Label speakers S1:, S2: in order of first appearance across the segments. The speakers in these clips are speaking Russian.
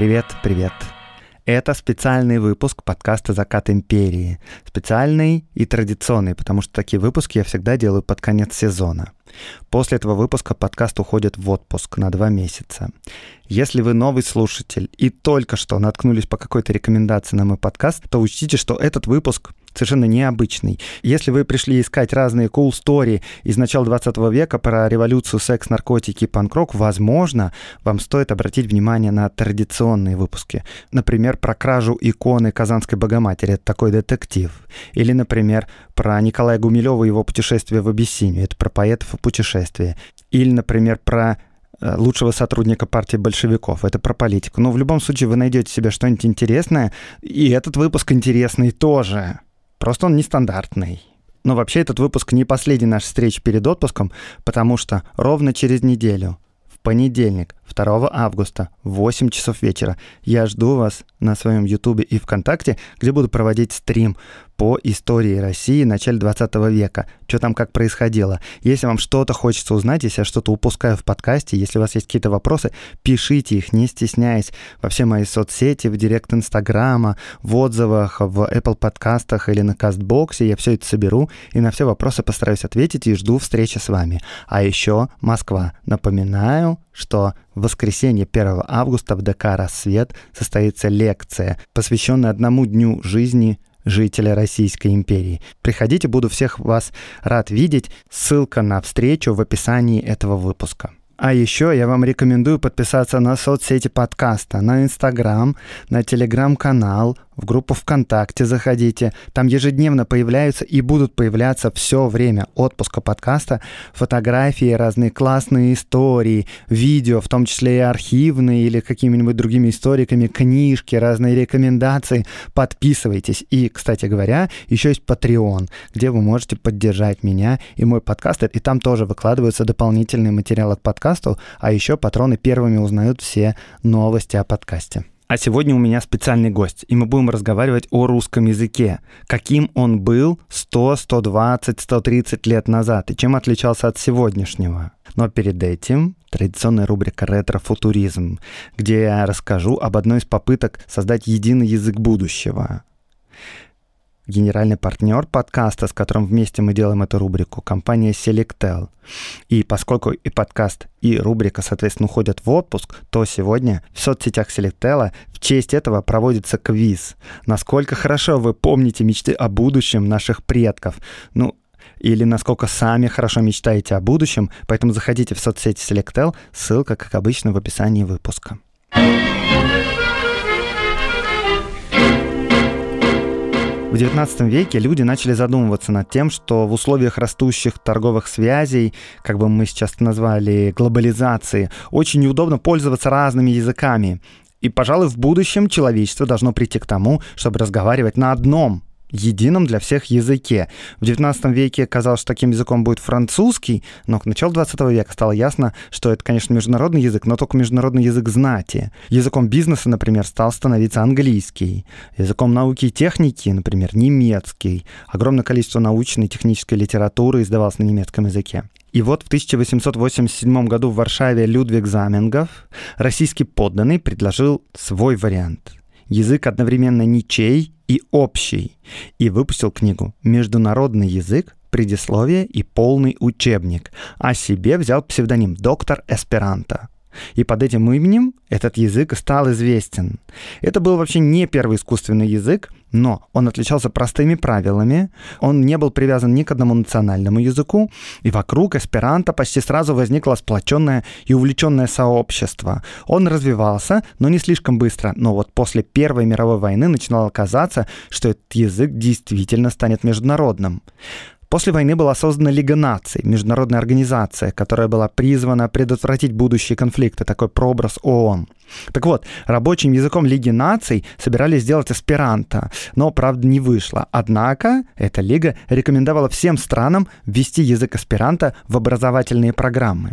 S1: Привет, привет. Это специальный выпуск подкаста «Закат империи». Специальный и традиционный, потому что такие выпуски я всегда делаю под конец сезона. После этого выпуска подкаст уходит в отпуск на два месяца. Если вы новый слушатель и только что наткнулись по какой-то рекомендации на мой подкаст, то учтите, что этот выпуск совершенно необычный. Если вы пришли искать разные cool story из начала 20 века про революцию, секс, наркотики и панк-рок, возможно, вам стоит обратить внимание на традиционные выпуски. Например, про кражу иконы Казанской Богоматери, это такой детектив. Или, например, про Николая Гумилева и его путешествие в Абиссинию, это про поэтов и путешествия. Или, например, про э, лучшего сотрудника партии большевиков. Это про политику. Но в любом случае вы найдете себе что-нибудь интересное, и этот выпуск интересный тоже. Просто он нестандартный. Но вообще этот выпуск не последний наш встреч перед отпуском, потому что ровно через неделю, в понедельник, 2 августа в 8 часов вечера, я жду вас на своем Ютубе и ВКонтакте, где буду проводить стрим по истории России в начале 20 века, что там как происходило. Если вам что-то хочется узнать, если я что-то упускаю в подкасте, если у вас есть какие-то вопросы, пишите их, не стесняясь, во все мои соцсети, в директ Инстаграма, в отзывах, в Apple подкастах или на Кастбоксе, я все это соберу и на все вопросы постараюсь ответить и жду встречи с вами. А еще Москва. Напоминаю, что в воскресенье 1 августа в ДК «Рассвет» состоится лекция, посвященная одному дню жизни жителя Российской империи. Приходите, буду всех вас рад видеть. Ссылка на встречу в описании этого выпуска. А еще я вам рекомендую подписаться на соцсети подкаста, на Инстаграм, на Телеграм-канал, в группу ВКонтакте заходите. Там ежедневно появляются и будут появляться все время отпуска подкаста фотографии, разные классные истории, видео, в том числе и архивные или какими-нибудь другими историками, книжки, разные рекомендации. Подписывайтесь. И, кстати говоря, еще есть Patreon, где вы можете поддержать меня и мой подкаст. И там тоже выкладываются дополнительные материалы к подкасту, а еще патроны первыми узнают все новости о подкасте. А сегодня у меня специальный гость, и мы будем разговаривать о русском языке. Каким он был 100, 120, 130 лет назад, и чем отличался от сегодняшнего. Но перед этим традиционная рубрика «Ретро-футуризм», где я расскажу об одной из попыток создать единый язык будущего генеральный партнер подкаста, с которым вместе мы делаем эту рубрику, компания Selectel. И поскольку и подкаст, и рубрика, соответственно, уходят в отпуск, то сегодня в соцсетях Selectel в честь этого проводится квиз. Насколько хорошо вы помните мечты о будущем наших предков? Ну, или насколько сами хорошо мечтаете о будущем, поэтому заходите в соцсети Selectel, ссылка, как обычно, в описании выпуска. В XIX веке люди начали задумываться над тем, что в условиях растущих торговых связей, как бы мы сейчас назвали, глобализации, очень неудобно пользоваться разными языками. И, пожалуй, в будущем человечество должно прийти к тому, чтобы разговаривать на одном едином для всех языке. В XIX веке казалось, что таким языком будет французский, но к началу XX века стало ясно, что это, конечно, международный язык, но только международный язык знати. Языком бизнеса, например, стал становиться английский. Языком науки и техники, например, немецкий. Огромное количество научной и технической литературы издавалось на немецком языке. И вот в 1887 году в Варшаве Людвиг Заменгов, российский подданный, предложил свой вариант. Язык одновременно ничей и общий, и выпустил книгу «Международный язык. Предисловие и полный учебник», а себе взял псевдоним «Доктор Эсперанто». И под этим именем этот язык стал известен. Это был вообще не первый искусственный язык, но он отличался простыми правилами, он не был привязан ни к одному национальному языку, и вокруг эсперанто почти сразу возникло сплоченное и увлеченное сообщество. Он развивался, но не слишком быстро, но вот после Первой мировой войны начинало казаться, что этот язык действительно станет международным. После войны была создана Лига наций, международная организация, которая была призвана предотвратить будущие конфликты, такой прообраз ООН. Так вот, рабочим языком Лиги наций собирались сделать аспиранта, но, правда, не вышло. Однако эта лига рекомендовала всем странам ввести язык аспиранта в образовательные программы.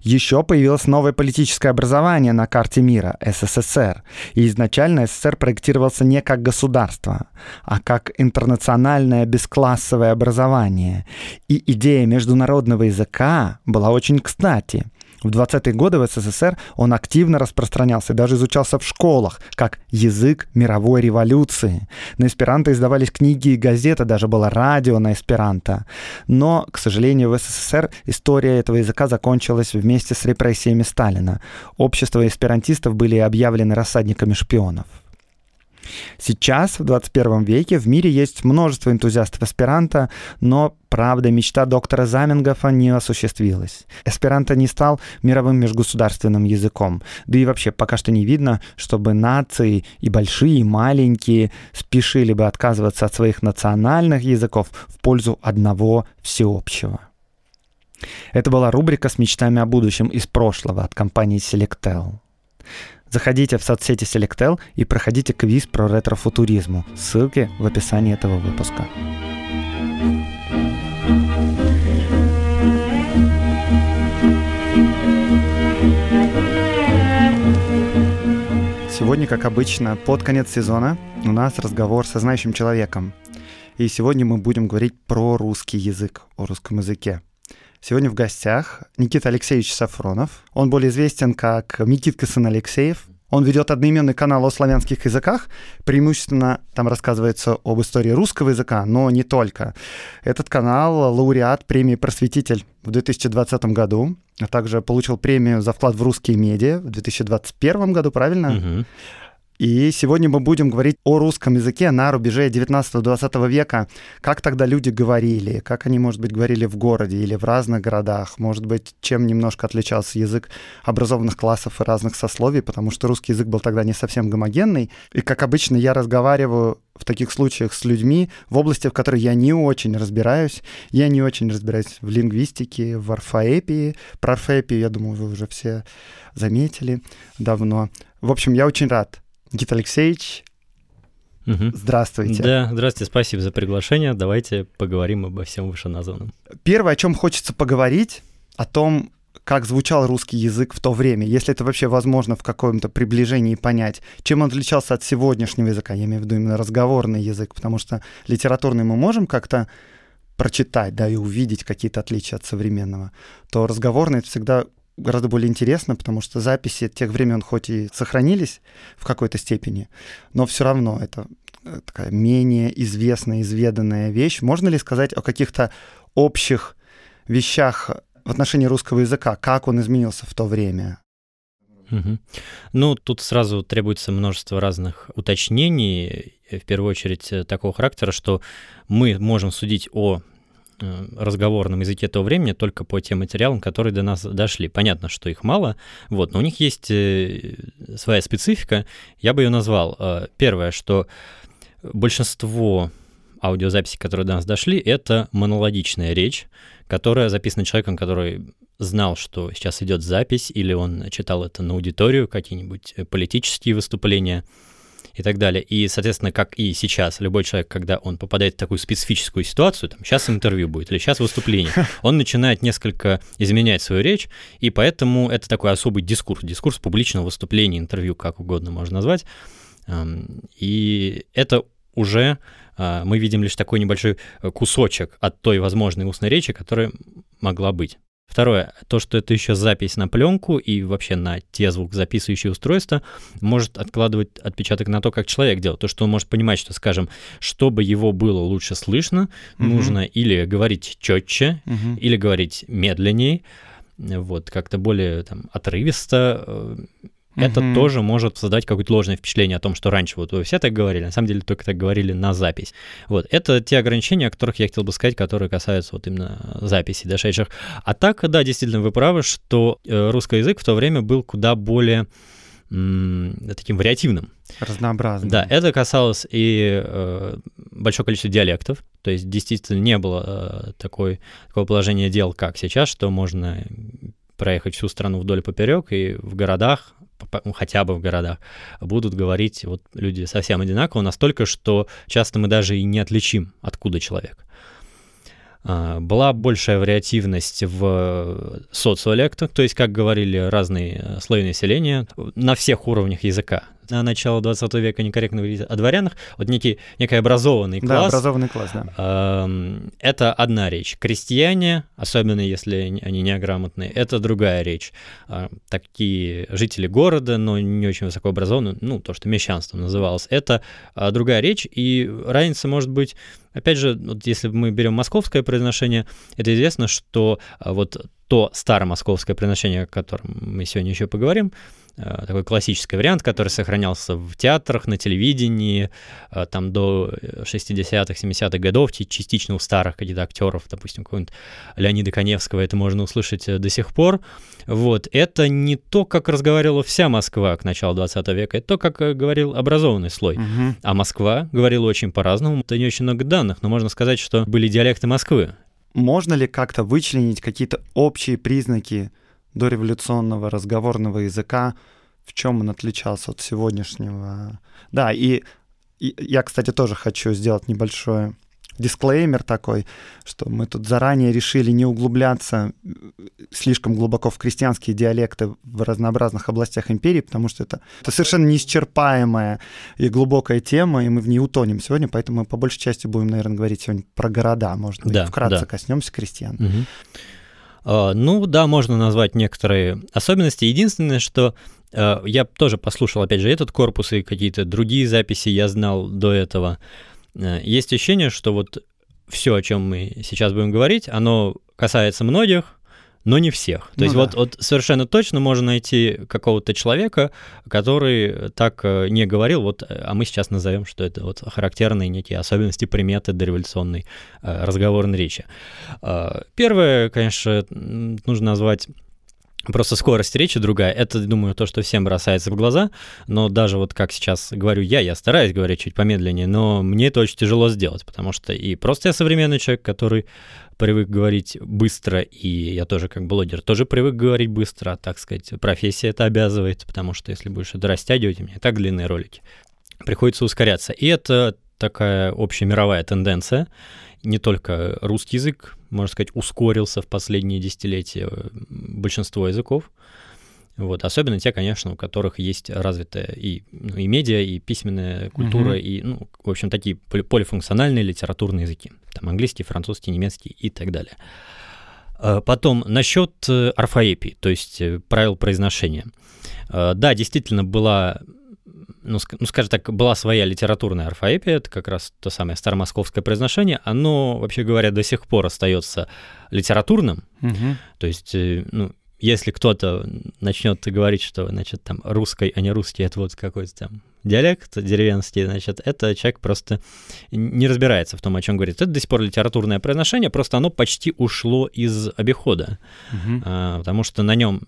S1: Еще появилось новое политическое образование на карте мира – СССР. И изначально СССР проектировался не как государство, а как интернациональное бесклассовое образование. И идея международного языка была очень кстати – в 20-е годы в СССР он активно распространялся даже изучался в школах, как язык мировой революции. На эсперанто издавались книги и газеты, даже было радио на эсперанто. Но, к сожалению, в СССР история этого языка закончилась вместе с репрессиями Сталина. Общество эсперантистов были объявлены рассадниками шпионов. Сейчас, в 21 веке, в мире есть множество энтузиастов эсперанто, но, правда, мечта доктора Замингофа не осуществилась. Эсперанто не стал мировым межгосударственным языком. Да и вообще пока что не видно, чтобы нации и большие, и маленькие спешили бы отказываться от своих национальных языков в пользу одного всеобщего. Это была рубрика с мечтами о будущем из прошлого от компании Selectel. Заходите в соцсети Selectel и проходите квиз про ретрофутуризму. Ссылки в описании этого выпуска. Сегодня, как обычно, под конец сезона у нас разговор со знающим человеком. И сегодня мы будем говорить про русский язык, о русском языке. Сегодня в гостях Никита Алексеевич Сафронов. Он более известен как Никитка сын Алексеев. Он ведет одноименный канал о славянских языках. Преимущественно там рассказывается об истории русского языка, но не только. Этот канал лауреат премии «Просветитель» в 2020 году, а также получил премию за вклад в русские медиа в 2021 году, правильно? Угу. И сегодня мы будем говорить о русском языке на рубеже 19-20 века. Как тогда люди говорили, как они, может быть, говорили в городе или в разных городах, может быть, чем немножко отличался язык образованных классов и разных сословий, потому что русский язык был тогда не совсем гомогенный. И, как обычно, я разговариваю в таких случаях с людьми в области, в которой я не очень разбираюсь. Я не очень разбираюсь в лингвистике, в орфоэпии. Про орфоэпию, я думаю, вы уже все заметили давно. В общем, я очень рад Никита Алексеевич, Угу. Здравствуйте.
S2: Да, здравствуйте, спасибо за приглашение. Давайте поговорим обо всем вышеназванном.
S1: Первое, о чем хочется поговорить, о том, как звучал русский язык в то время, если это вообще возможно в каком-то приближении понять, чем он отличался от сегодняшнего языка, я имею в виду именно разговорный язык, потому что литературный мы можем как-то прочитать, да, и увидеть какие-то отличия от современного, то разговорный это всегда гораздо более интересно, потому что записи тех времен хоть и сохранились в какой-то степени, но все равно это э, такая менее известная, изведанная вещь. Можно ли сказать о каких-то общих вещах в отношении русского языка, как он изменился в то время?
S2: Угу. Ну, тут сразу требуется множество разных уточнений, в первую очередь э, такого характера, что мы можем судить о Э, разговорном языке того времени только по тем материалам, которые до нас дошли. Понятно, что их мало, вот, но у них есть э, своя специфика, я бы ее назвал. Э, первое, что большинство аудиозаписей, которые до нас дошли, это монологичная речь, которая записана человеком, который знал, что сейчас идет запись, или он читал это на аудиторию, какие-нибудь политические выступления, и так далее. И, соответственно, как и сейчас, любой человек, когда он попадает в такую специфическую ситуацию, там, сейчас интервью будет или сейчас выступление, он начинает несколько изменять свою речь, и поэтому это такой особый дискурс, дискурс публичного выступления, интервью, как угодно можно назвать. И это уже а, мы видим лишь такой небольшой кусочек от той возможной устной речи, которая могла быть. Второе, то, что это еще запись на пленку и вообще на те звукозаписывающие устройства, может откладывать отпечаток на то, как человек делает. То, что он может понимать, что, скажем, чтобы его было лучше слышно, угу. нужно или говорить четче, угу. или говорить медленнее, вот, как-то более там, отрывисто, э, это тоже может создать какое-то ложное впечатление о том, что раньше вот вы все так говорили, на самом деле только так говорили на запись. Вот, это те ограничения, о которых я хотел бы сказать, которые касаются вот именно записи дошедших. А так, да, действительно, вы правы, что э, русский язык в то время был куда более таким вариативным.
S1: Разнообразным.
S2: Да, это касалось и э, большое количество диалектов. То есть действительно не было э, такой, такого положения дел, как сейчас, что можно проехать всю страну вдоль поперек и в городах хотя бы в городах, будут говорить вот люди совсем одинаково, настолько, что часто мы даже и не отличим, откуда человек. А, была большая вариативность в социолектах, то есть, как говорили разные э, слои населения, на всех уровнях языка на начало 20 века некорректно говорить о дворянах, вот некий, некий образованный класс.
S1: Да, образованный класс, да.
S2: Э, это одна речь. Крестьяне, особенно если они неграмотные, это другая речь. Э, такие жители города, но не очень высокообразованные, ну, то, что мещанством называлось, это э, другая речь, и разница может быть Опять же, вот если мы берем московское произношение, это известно, что вот то старомосковское произношение, о котором мы сегодня еще поговорим, Э, такой классический вариант, который сохранялся в театрах, на телевидении, э, там до 60-х, 70-х годов, частично у старых каких-то актеров, допустим, какого-нибудь Леонида Коневского, это можно услышать э, до сих пор. Вот, это не то, как разговаривала вся Москва к началу 20 века, это то, как говорил образованный слой. Угу. А Москва говорила очень по-разному, это не очень много данных, но можно сказать, что были диалекты Москвы.
S1: Можно ли как-то вычленить какие-то общие признаки дореволюционного разговорного языка, в чем он отличался от сегодняшнего. Да, и, и я, кстати, тоже хочу сделать небольшой дисклеймер такой, что мы тут заранее решили не углубляться слишком глубоко в крестьянские диалекты в разнообразных областях империи, потому что это, это совершенно неисчерпаемая и глубокая тема, и мы в ней утонем сегодня, поэтому мы по большей части будем, наверное, говорить сегодня про города, может быть, да, вкратце да. коснемся крестьян.
S2: Угу. А, ну да, можно назвать некоторые особенности. Единственное, что а, я тоже послушал, опять же, этот корпус и какие-то другие записи я знал до этого. А, есть ощущение, что вот все, о чем мы сейчас будем говорить, оно касается многих, но не всех. То ну есть да. вот, вот совершенно точно можно найти какого-то человека, который так э, не говорил, вот, а мы сейчас назовем, что это вот характерные некие особенности, приметы дореволюционной э, разговорной речи. Э, первое, конечно, нужно назвать Просто скорость речи другая. Это, думаю, то, что всем бросается в глаза. Но даже вот как сейчас говорю я, я стараюсь говорить чуть помедленнее, но мне это очень тяжело сделать, потому что и просто я современный человек, который привык говорить быстро, и я тоже как блогер тоже привык говорить быстро, так сказать, профессия это обязывает, потому что если будешь это растягивать, у меня и так длинные ролики, приходится ускоряться. И это такая общемировая тенденция. Не только русский язык, можно сказать, ускорился в последние десятилетия большинство языков. Вот, особенно те, конечно, у которых есть развитая и, ну, и медиа, и письменная культура, uh-huh. и, ну, в общем, такие полифункциональные литературные языки. Там английский, французский, немецкий и так далее. А, потом, насчет э, орфоэпии, то есть э, правил произношения. Да, действительно была ну, ну, скажем так, была своя литературная орфоэпия, это как раз то самое старомосковское произношение, оно, вообще говоря, до сих пор остается литературным, угу. то есть, э, ну, если кто-то начнет говорить, что, значит, там русский, а не русский, это вот какой-то там диалект деревенский, значит, это человек просто не разбирается в том, о чем говорит. Это до сих пор литературное произношение, просто оно почти ушло из обихода, угу. а, потому что на нем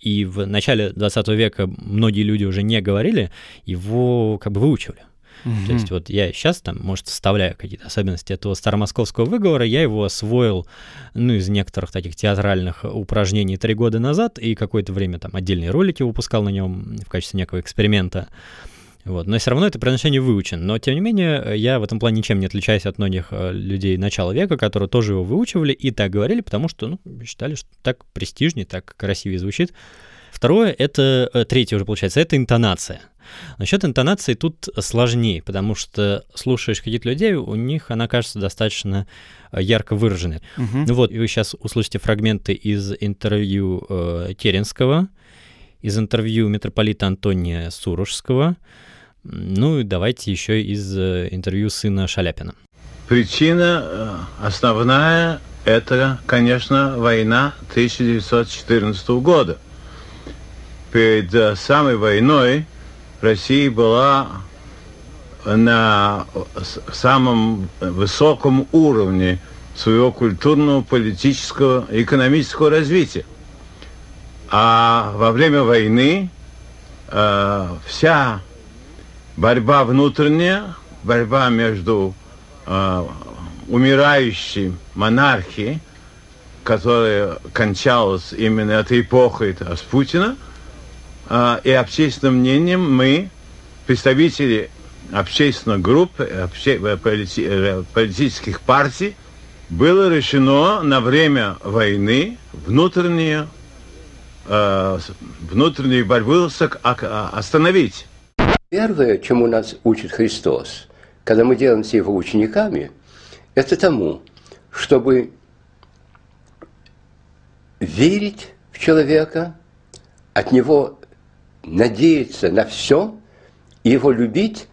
S2: и в начале 20 века многие люди уже не говорили, его как бы выучивали. Угу. То есть вот я сейчас там, может, вставляю какие-то особенности этого старомосковского выговора, я его освоил, ну, из некоторых таких театральных упражнений три года назад, и какое-то время там отдельные ролики выпускал на нем в качестве некого эксперимента. Вот. Но все равно это произношение выучен. Но, тем не менее, я в этом плане ничем не отличаюсь от многих э, людей начала века, которые тоже его выучивали и так говорили, потому что ну, считали, что так престижнее, так красивее звучит. Второе, это, э, третье уже получается, это интонация. Насчет интонации тут сложнее, потому что слушаешь каких-то людей, у них она кажется достаточно э, ярко выраженной. Угу. Ну вот, вы сейчас услышите фрагменты из интервью э, Керенского, из интервью митрополита Антония Сурожского, ну и давайте еще из э, интервью сына Шаляпина.
S3: Причина основная – это, конечно, война 1914 года – перед э, самой войной Россия была на самом высоком уровне своего культурного, политического экономического развития. А во время войны э, вся борьба внутренняя, борьба между э, умирающей монархии, которая кончалась именно этой эпохой Распутина, и общественным мнением мы, представители общественных групп, обще, полити, политических партий, было решено на время войны внутреннюю, э, внутреннюю борьбу остановить.
S4: Первое, чему нас учит Христос, когда мы делаемся его учениками, это тому, чтобы верить в человека, от него надеяться на все и его любить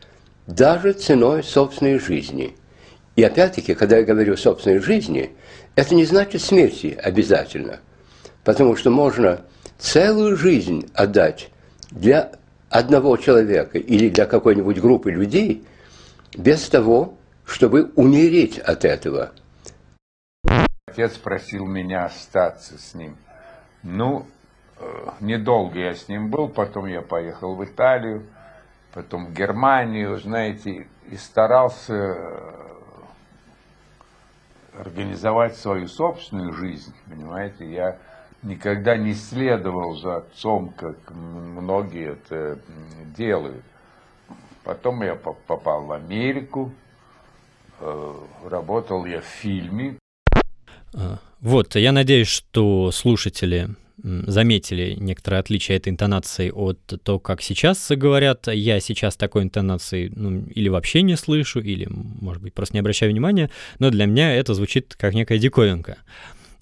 S4: даже ценой собственной жизни – и опять-таки, когда я говорю собственной жизни, это не значит смерти обязательно. Потому что можно целую жизнь отдать для одного человека или для какой-нибудь группы людей без того, чтобы умереть от этого.
S5: Отец просил меня остаться с ним. Ну, э, недолго я с ним был, потом я поехал в Италию, потом в Германию, знаете, и старался организовать свою собственную жизнь, понимаете, я никогда не следовал за отцом, как многие это делают. Потом я попал в Америку, э, работал я в фильме.
S2: А, вот, я надеюсь, что слушатели заметили некоторые отличия этой интонации от того, как сейчас говорят. Я сейчас такой интонации ну, или вообще не слышу, или, может быть, просто не обращаю внимания, но для меня это звучит как некая диковинка.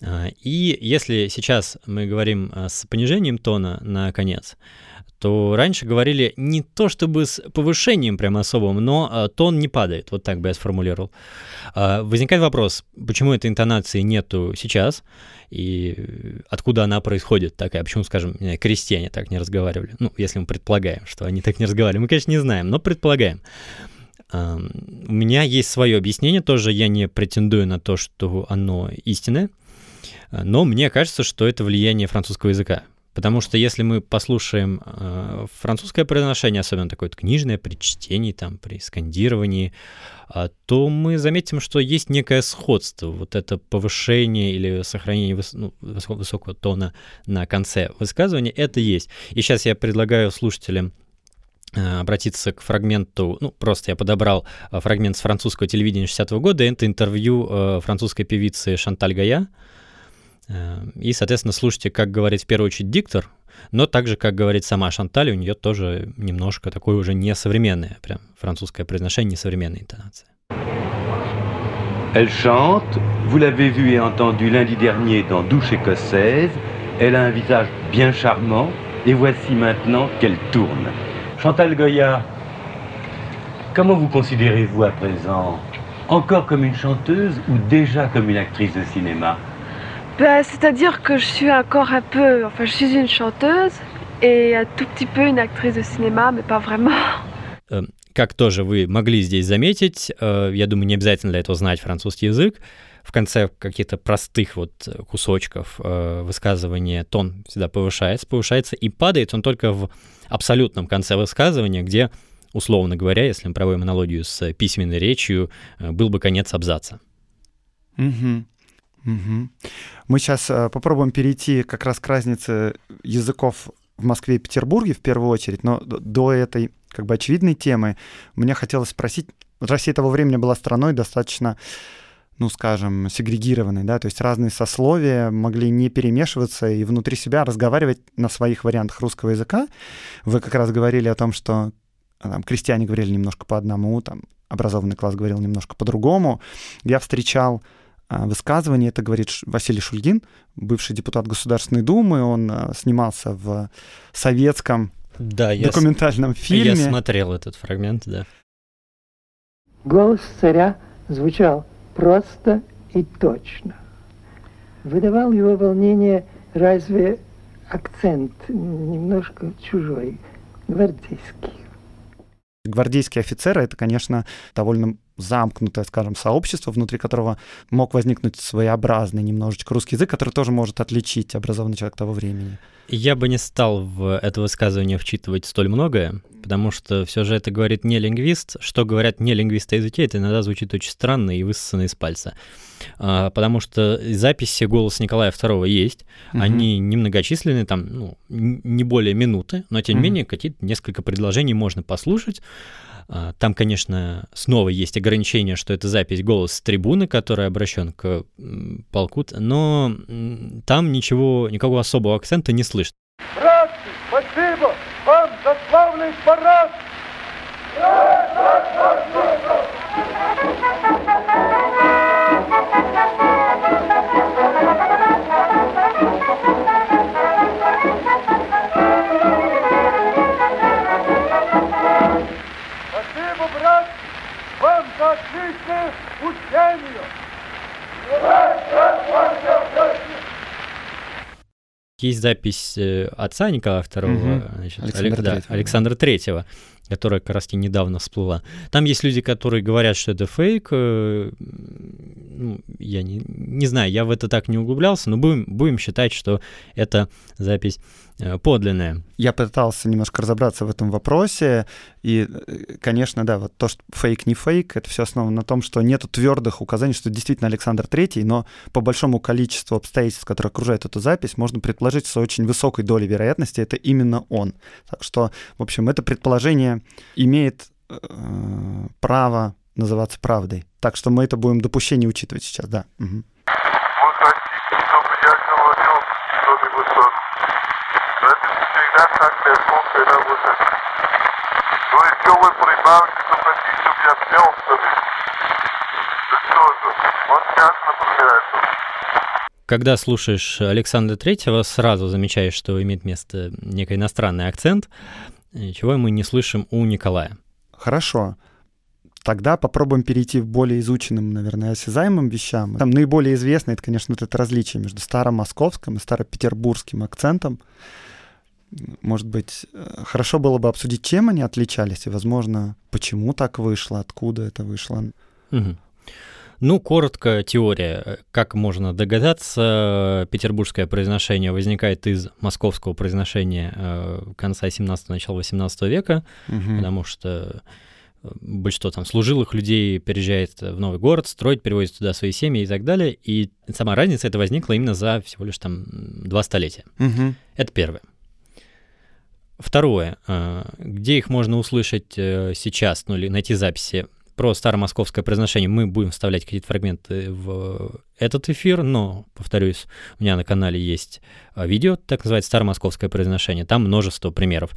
S2: А, и если сейчас мы говорим а, с понижением тона на конец, то раньше говорили не то чтобы с повышением прямо особым, но а, тон не падает, вот так бы я сформулировал. Возникает вопрос, почему этой интонации нету сейчас, и откуда она происходит такая, почему, скажем, крестьяне так не разговаривали, ну, если мы предполагаем, что они так не разговаривали, мы, конечно, не знаем, но предполагаем. У меня есть свое объяснение тоже, я не претендую на то, что оно истинное, но мне кажется, что это влияние французского языка. Потому что если мы послушаем э, французское произношение, особенно такое вот книжное, при чтении, там, при скандировании, э, то мы заметим, что есть некое сходство. Вот это повышение или сохранение выс ну, высокого тона на конце высказывания, это есть. И сейчас я предлагаю слушателям э, обратиться к фрагменту, ну, просто я подобрал э, фрагмент с французского телевидения 60-го года, это интервью э, французской певицы Шанталь Гая, Э, и, соответственно, слушайте, как говорит в первую очередь диктор, но также, как говорит сама Шанталь, у нее тоже немножко такое уже несовременное, прям французское произношение, несовременная интонация.
S6: Elle chante, vous l'avez vu et entendu lundi dernier dans Douche écossaise, elle a un visage bien charmant, et voici maintenant qu'elle tourne. Chantal Goya, comment vous considérez-vous à présent Encore comme une chanteuse ou déjà comme une actrice de cinéma
S7: bah, C'est-à-dire que je suis encore un peu, enfin je suis une chanteuse et un tout petit peu une actrice de cinéma, mais pas vraiment.
S2: Эм, как тоже вы могли здесь заметить, э, я думаю, не обязательно для этого знать французский язык, в конце каких-то простых вот кусочков э, высказывания тон всегда повышается, повышается и падает он только в абсолютном конце высказывания, где, условно говоря, если мы проводим аналогию с письменной речью, э, был бы конец абзаца.
S1: Угу. Угу. Мы сейчас э, попробуем перейти как раз к разнице языков в Москве и Петербурге в первую очередь, но до этой как бы очевидной темы мне хотелось спросить, Россия того времени была страной достаточно ну, скажем, сегрегированной, да, то есть разные сословия могли не перемешиваться и внутри себя разговаривать на своих вариантах русского языка. Вы как раз говорили о том, что там, крестьяне говорили немножко по одному, там, образованный класс говорил немножко по-другому. Я встречал а, высказывание. Это говорит Василий Шульгин, бывший депутат Государственной Думы. Он а, снимался в советском да, документальном
S2: я
S1: фильме.
S2: Я смотрел этот фрагмент, да.
S8: Голос царя звучал просто и точно. Выдавал его волнение разве акцент немножко чужой, гвардейский.
S1: Гвардейские офицеры — это, конечно, довольно замкнутое, скажем, сообщество, внутри которого мог возникнуть своеобразный немножечко русский язык, который тоже может отличить образованный человек того времени.
S2: Я бы не стал в это высказывание вчитывать столь многое, потому что все же это говорит не лингвист. Что говорят не лингвисты о языке, это иногда звучит очень странно и высосано из пальца. А, потому что записи «Голос Николая II» есть, угу. они немногочисленны, там ну, не более минуты, но тем не угу. менее какие-то несколько предложений можно послушать. А, там, конечно, снова есть ограничение, что это запись голос с трибуны, который обращен к полку, но там ничего, никакого особого акцента не слышно.
S9: Братцы, спасибо вам за славный парад! Отличное учение!
S2: Есть запись э, отца Николая II, угу. значит,
S1: Александра,
S2: да,
S1: Третьего.
S2: Александра Третьего, которая как раз недавно всплыла. Там есть люди, которые говорят, что это фейк. Ну, я не, не знаю, я в это так не углублялся, но будем, будем считать, что это запись Э, подлинное.
S1: Я пытался немножко разобраться в этом вопросе, и, э, конечно, да, вот то, что фейк не фейк, это все основано на том, что нет твердых указаний, что действительно Александр Третий, но по большому количеству обстоятельств, которые окружают эту запись, можно предположить с очень высокой долей вероятности это именно он. Так что, в общем, это предположение имеет э, право называться правдой. Так что мы это будем допущение учитывать сейчас, да. Угу.
S10: когда вот и все вы прибавьте, что хотите, чтобы я пел с тобой. Да что же, вот сейчас, например,
S2: когда слушаешь Александра Третьего, сразу замечаешь, что имеет место некий иностранный акцент, чего мы не слышим у Николая.
S1: Хорошо. Тогда попробуем перейти к более изученным, наверное, осязаемым вещам. Там наиболее известно, это, конечно, вот это различие между старомосковским и старопетербургским акцентом может быть, э, хорошо было бы обсудить, чем они отличались, и, возможно, почему так вышло, откуда это вышло.
S2: Угу. Ну, коротко, теория. Как можно догадаться, петербургское произношение возникает из московского произношения э, конца 17 начала 18 века, угу. потому что большинство там служилых людей переезжает в новый город, строить, переводит туда свои семьи и так далее. И сама разница это возникла именно за всего лишь там два столетия.
S1: Угу.
S2: Это первое. Второе. А, где их можно услышать э, сейчас, ну или найти записи про старомосковское произношение мы будем вставлять какие-то фрагменты в этот эфир, но, повторюсь, у меня на канале есть а, видео, так называется «Старомосковское произношение», там множество примеров.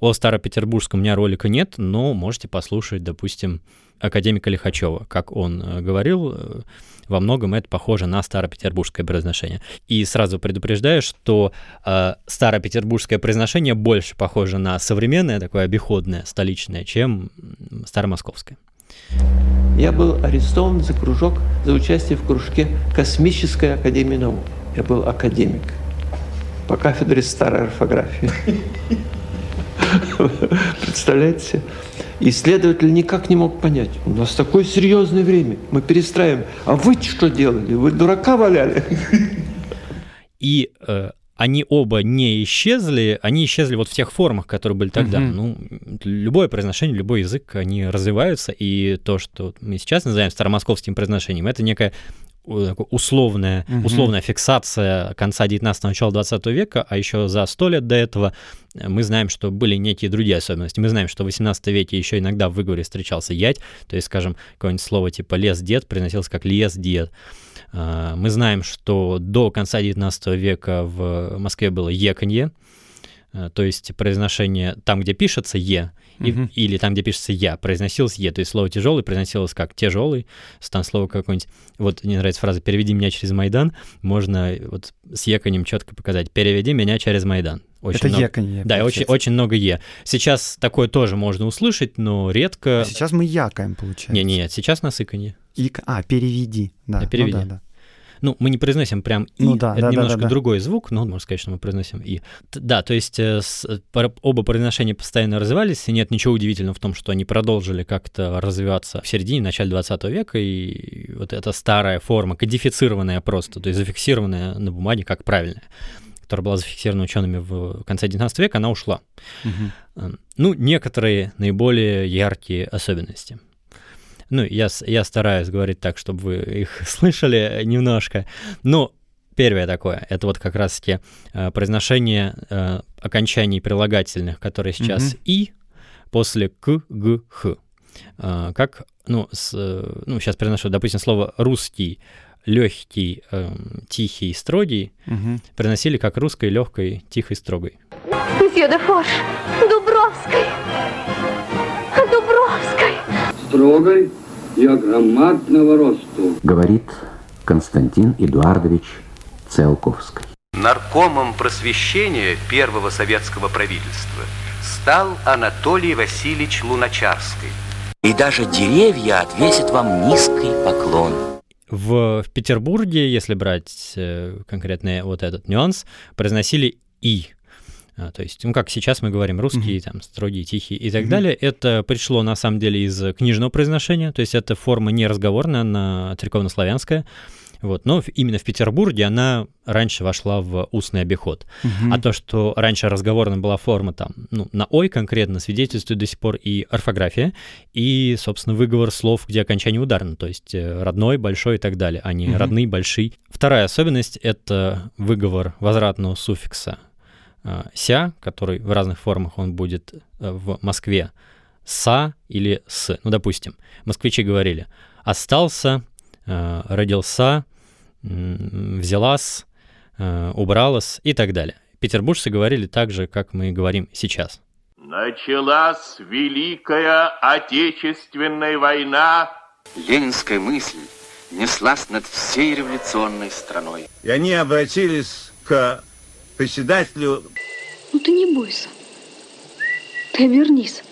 S2: О Старопетербургском у меня ролика нет, но можете послушать, допустим, академика Лихачева, как он э, говорил, э, во многом это похоже на старопетербургское произношение. И сразу предупреждаю, что э, старопетербургское произношение больше похоже на современное, такое обиходное, столичное, чем старомосковское.
S11: Я был арестован за кружок, за участие в кружке Космической академии наук. Я был академик по кафедре старой орфографии. Представляете? Исследователь никак не мог понять. У нас такое серьезное время. Мы перестраиваем. А вы что делали? Вы дурака валяли?
S2: И э, они оба не исчезли, они исчезли вот в тех формах, которые были тогда. Угу. Ну, любое произношение, любой язык, они развиваются, и то, что мы сейчас называем старомосковским произношением, это некая условная, угу. условная фиксация конца 19 начала 20 века, а еще за сто лет до этого мы знаем, что были некие другие особенности. Мы знаем, что в 18 веке еще иногда в выговоре встречался ять, то есть, скажем, какое-нибудь слово типа лес-дед приносилось как лес-дед. Мы знаем, что до конца 19 века в Москве было еканье, а, то есть произношение там, где пишется «е», и, угу. или там, где пишется «я», произносилось «е», то есть слово «тяжелый» произносилось как «тяжелый», там слово какое-нибудь, вот мне нравится фраза «переведи меня через Майдан», можно вот с еканем четко показать «переведи меня через Майдан».
S1: Очень это много, еканье.
S2: Да, очень, очень много «е». Сейчас такое тоже можно услышать, но редко...
S1: А сейчас мы якаем, получается.
S2: Не, не, нет, сейчас насыканье.
S1: Ик... А, переведи. Да,
S2: да переведи.
S1: Ну, да, да.
S2: ну, мы не произносим прям «и»,
S1: Ну да,
S2: это
S1: да,
S2: немножко
S1: да, да.
S2: другой звук, но можно сказать, что мы произносим «и». Т- Да, то есть э, с- пар- оба произношения постоянно развивались, и нет ничего удивительного в том, что они продолжили как-то развиваться в середине, начале 20 века, и вот эта старая форма, кодифицированная просто, то есть зафиксированная на бумаге как правильная, которая была зафиксирована учеными в конце 19 века, она ушла. Э, Ну, некоторые наиболее яркие особенности. Ну, я, я стараюсь говорить так, чтобы вы их слышали немножко. Но первое такое, это вот как раз-таки э, произношение э, окончаний прилагательных, которые сейчас
S1: Мгм.
S2: «и» после «к», «г», «х». Э, как, ну, с, э, ну, сейчас произношу, допустим, слово «русский», легкий, эм, тихий, строгий,
S1: Мгм.
S2: приносили как русской, легкой, тихой, строгой.
S12: Мсье де Фош, Дубровской. Дубровской.
S13: Строгой и громадного росту.
S14: говорит Константин Эдуардович Циолковский.
S15: Наркомом просвещения первого советского правительства стал Анатолий Васильевич Луначарский.
S16: И даже деревья отвесят вам низкий поклон.
S2: В, в Петербурге, если брать э, конкретно вот этот нюанс, произносили «и». А, то есть, ну, как сейчас мы говорим, русский, там, строгий, тихий и так
S1: Мгм.
S2: далее. Это пришло, на самом деле, из книжного произношения, то есть это форма не разговорная, она церковно-славянская. Вот. Но именно в Петербурге она раньше вошла в устный обиход.
S1: Мгм.
S2: А то, что раньше разговорная была форма там, ну, на «ой» конкретно, свидетельствует до сих пор и орфография, и, собственно, выговор слов, где окончание ударно, то есть э, родной, большой и так далее, а не
S1: Мгм.
S2: родный, большой. Вторая особенность — это выговор возвратного суффикса «ся», который в разных формах он будет э, в Москве «са» или «с». Ну, допустим, москвичи говорили «остался», э, «родился», «взялась», э, «убралась» и так далее. Петербуржцы говорили так же, как мы говорим сейчас.
S10: Началась Великая Отечественная война.
S16: Ленинская мысль неслась над всей революционной страной.
S3: И они обратились к председателю
S12: Ну ты не бойся. Ты обернись.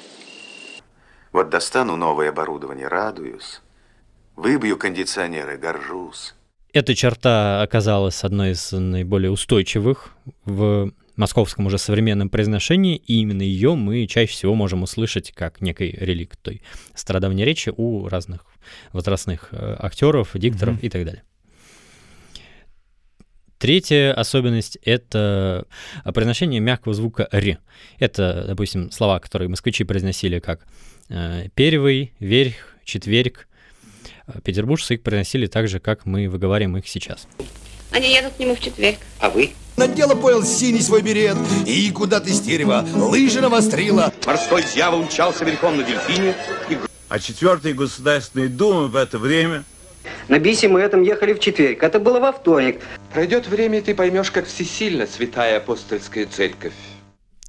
S17: Вот достану новое оборудование, радуюсь. Выбью кондиционеры, горжусь.
S2: Эта черта оказалась одной из наиболее устойчивых в московском уже современном произношении, и именно ее мы чаще всего можем услышать как некий реликт той стародавней речи у разных возрастных э, актеров, дикторов
S1: Мгм.
S2: и так далее. Третья особенность — это произношение мягкого звука «р». Это, допустим, слова, которые москвичи произносили как э, «первый», «верх», «четверг». Э, Петербуржцы их произносили так же, как мы выговариваем их сейчас.
S18: Они едут к нему в четверг.
S16: А вы?
S19: На дело понял синий свой берет И куда ты с дерева лыжи навострила
S15: Морской дьявол мчался верхом на дельфине и
S3: А четвертой Государственной Думы в это время
S20: На бисе мы этом ехали в четверг. Это было во вторник.
S11: Пройдет время, и ты поймешь, как всесильна святая апостольская церковь.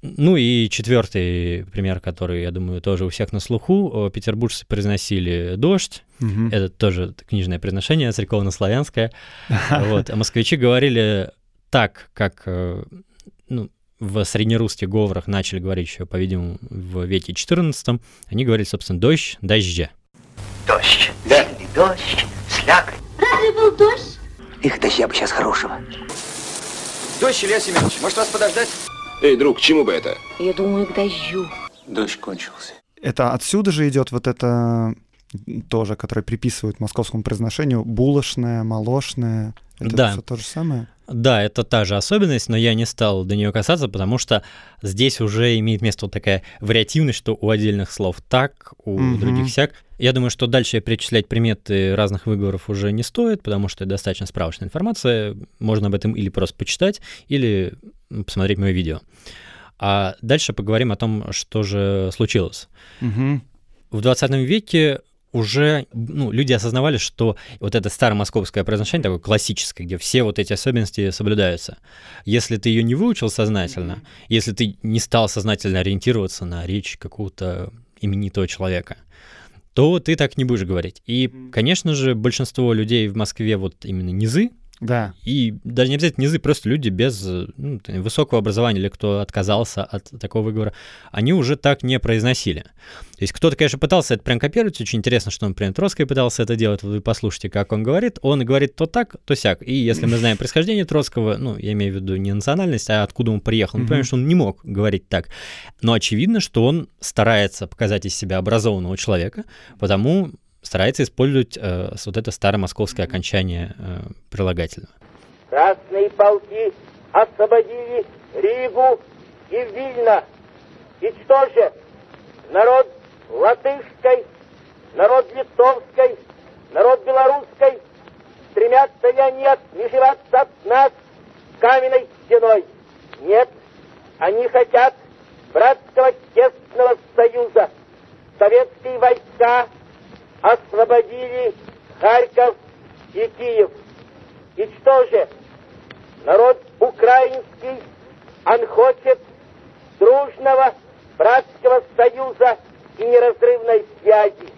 S2: Ну и четвертый пример, который, я думаю, тоже у всех на слуху. Петербуржцы произносили «дождь».
S1: Мгм.
S2: Это тоже книжное произношение, церковно-славянское. Вот. А москвичи говорили так, как э, ну, в среднерусских говорах начали говорить еще, по-видимому, в веке XIV. Они говорили, собственно, «дождь», «дождя».
S16: Дождь. Да. Дождь. Слякоть.
S12: Разве был дождь?
S16: Их дождя бы сейчас хорошего.
S19: Дождь, Илья Семенович, может вас подождать?
S21: Эй, друг, к чему бы это?
S12: Я думаю, к дождю.
S21: Дождь кончился.
S1: Это отсюда же идет вот это тоже, которое приписывают московскому произношению, булочное, молочное. Это
S2: Да.
S1: все то же самое?
S2: Да, это та же особенность, но я не стал до нее касаться, потому что здесь уже имеет место вот такая вариативность, что у отдельных слов так, у
S1: Мгм.
S2: других сяк. Я думаю, что дальше перечислять приметы разных выговоров уже не стоит, потому что это достаточно справочная информация. Можно об этом или просто почитать, или посмотреть мое видео. А дальше поговорим о том, что же случилось.
S1: Мгм.
S2: В 20 веке уже ну, люди осознавали, что вот это старомосковское произношение, такое классическое, где все вот эти особенности соблюдаются. Если ты ее не выучил сознательно, если ты не стал сознательно ориентироваться на речь какого-то именитого человека, то ты так не будешь говорить. И, конечно же, большинство людей в Москве, вот именно низы,
S1: Да.
S2: И даже не обязательно низы, просто люди без ну, высокого образования или кто отказался от такого выговора, они уже так не произносили. То есть кто-то, конечно, пытался это прям копировать, очень интересно, что он, например, Троцкий пытался это делать, вы послушайте, как он говорит, он говорит то так, то сяк. И если мы знаем происхождение Троцкого, ну, я имею в виду не национальность, а откуда он приехал, мы понимаем, что он не мог говорить так. Но очевидно, что он старается показать из себя образованного человека, потому старается использовать э, вот это старомосковское окончание э, прилагательного.
S22: Красные полки освободили Ригу и Вильно. И что же? Народ латышской, народ литовской, народ белорусской, стремятся ли они отмежеваться от нас каменной стеной? Нет, они хотят братского тесного союза. Советские войска освободили Харьков и Киев. И что же? Народ украинский, он хочет дружного братского союза и неразрывной связи.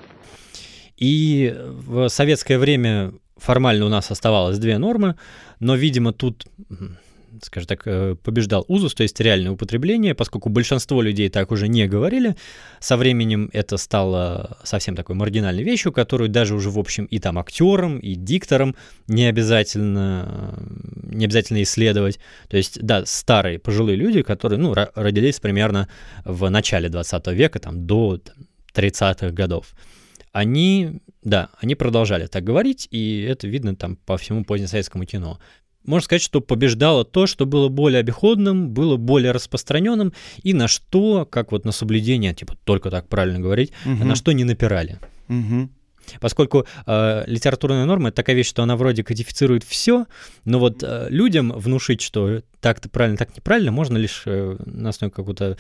S2: И в советское время формально у нас оставалось две нормы, но, видимо, тут скажем так, э, побеждал узус, то есть реальное употребление, поскольку большинство людей так уже не говорили. Со временем это стало совсем такой маргинальной вещью, которую даже уже, в общем, и там актерам, и дикторам не обязательно, не обязательно исследовать. То есть, да, старые пожилые люди, которые, ну, родились примерно в начале 20 века, там, до 30-х годов они, да, они продолжали так говорить, и это видно там по всему позднесоветскому кино можно сказать, что побеждало то, что было более обиходным, было более распространенным, и на что, как вот на соблюдение, типа только так правильно говорить, угу. на что не напирали.
S1: Угу.
S2: Поскольку э, литературная норма это такая вещь, что она вроде кодифицирует все, но вот э, людям внушить, что так-то правильно, так неправильно, можно лишь э, на основе какого-то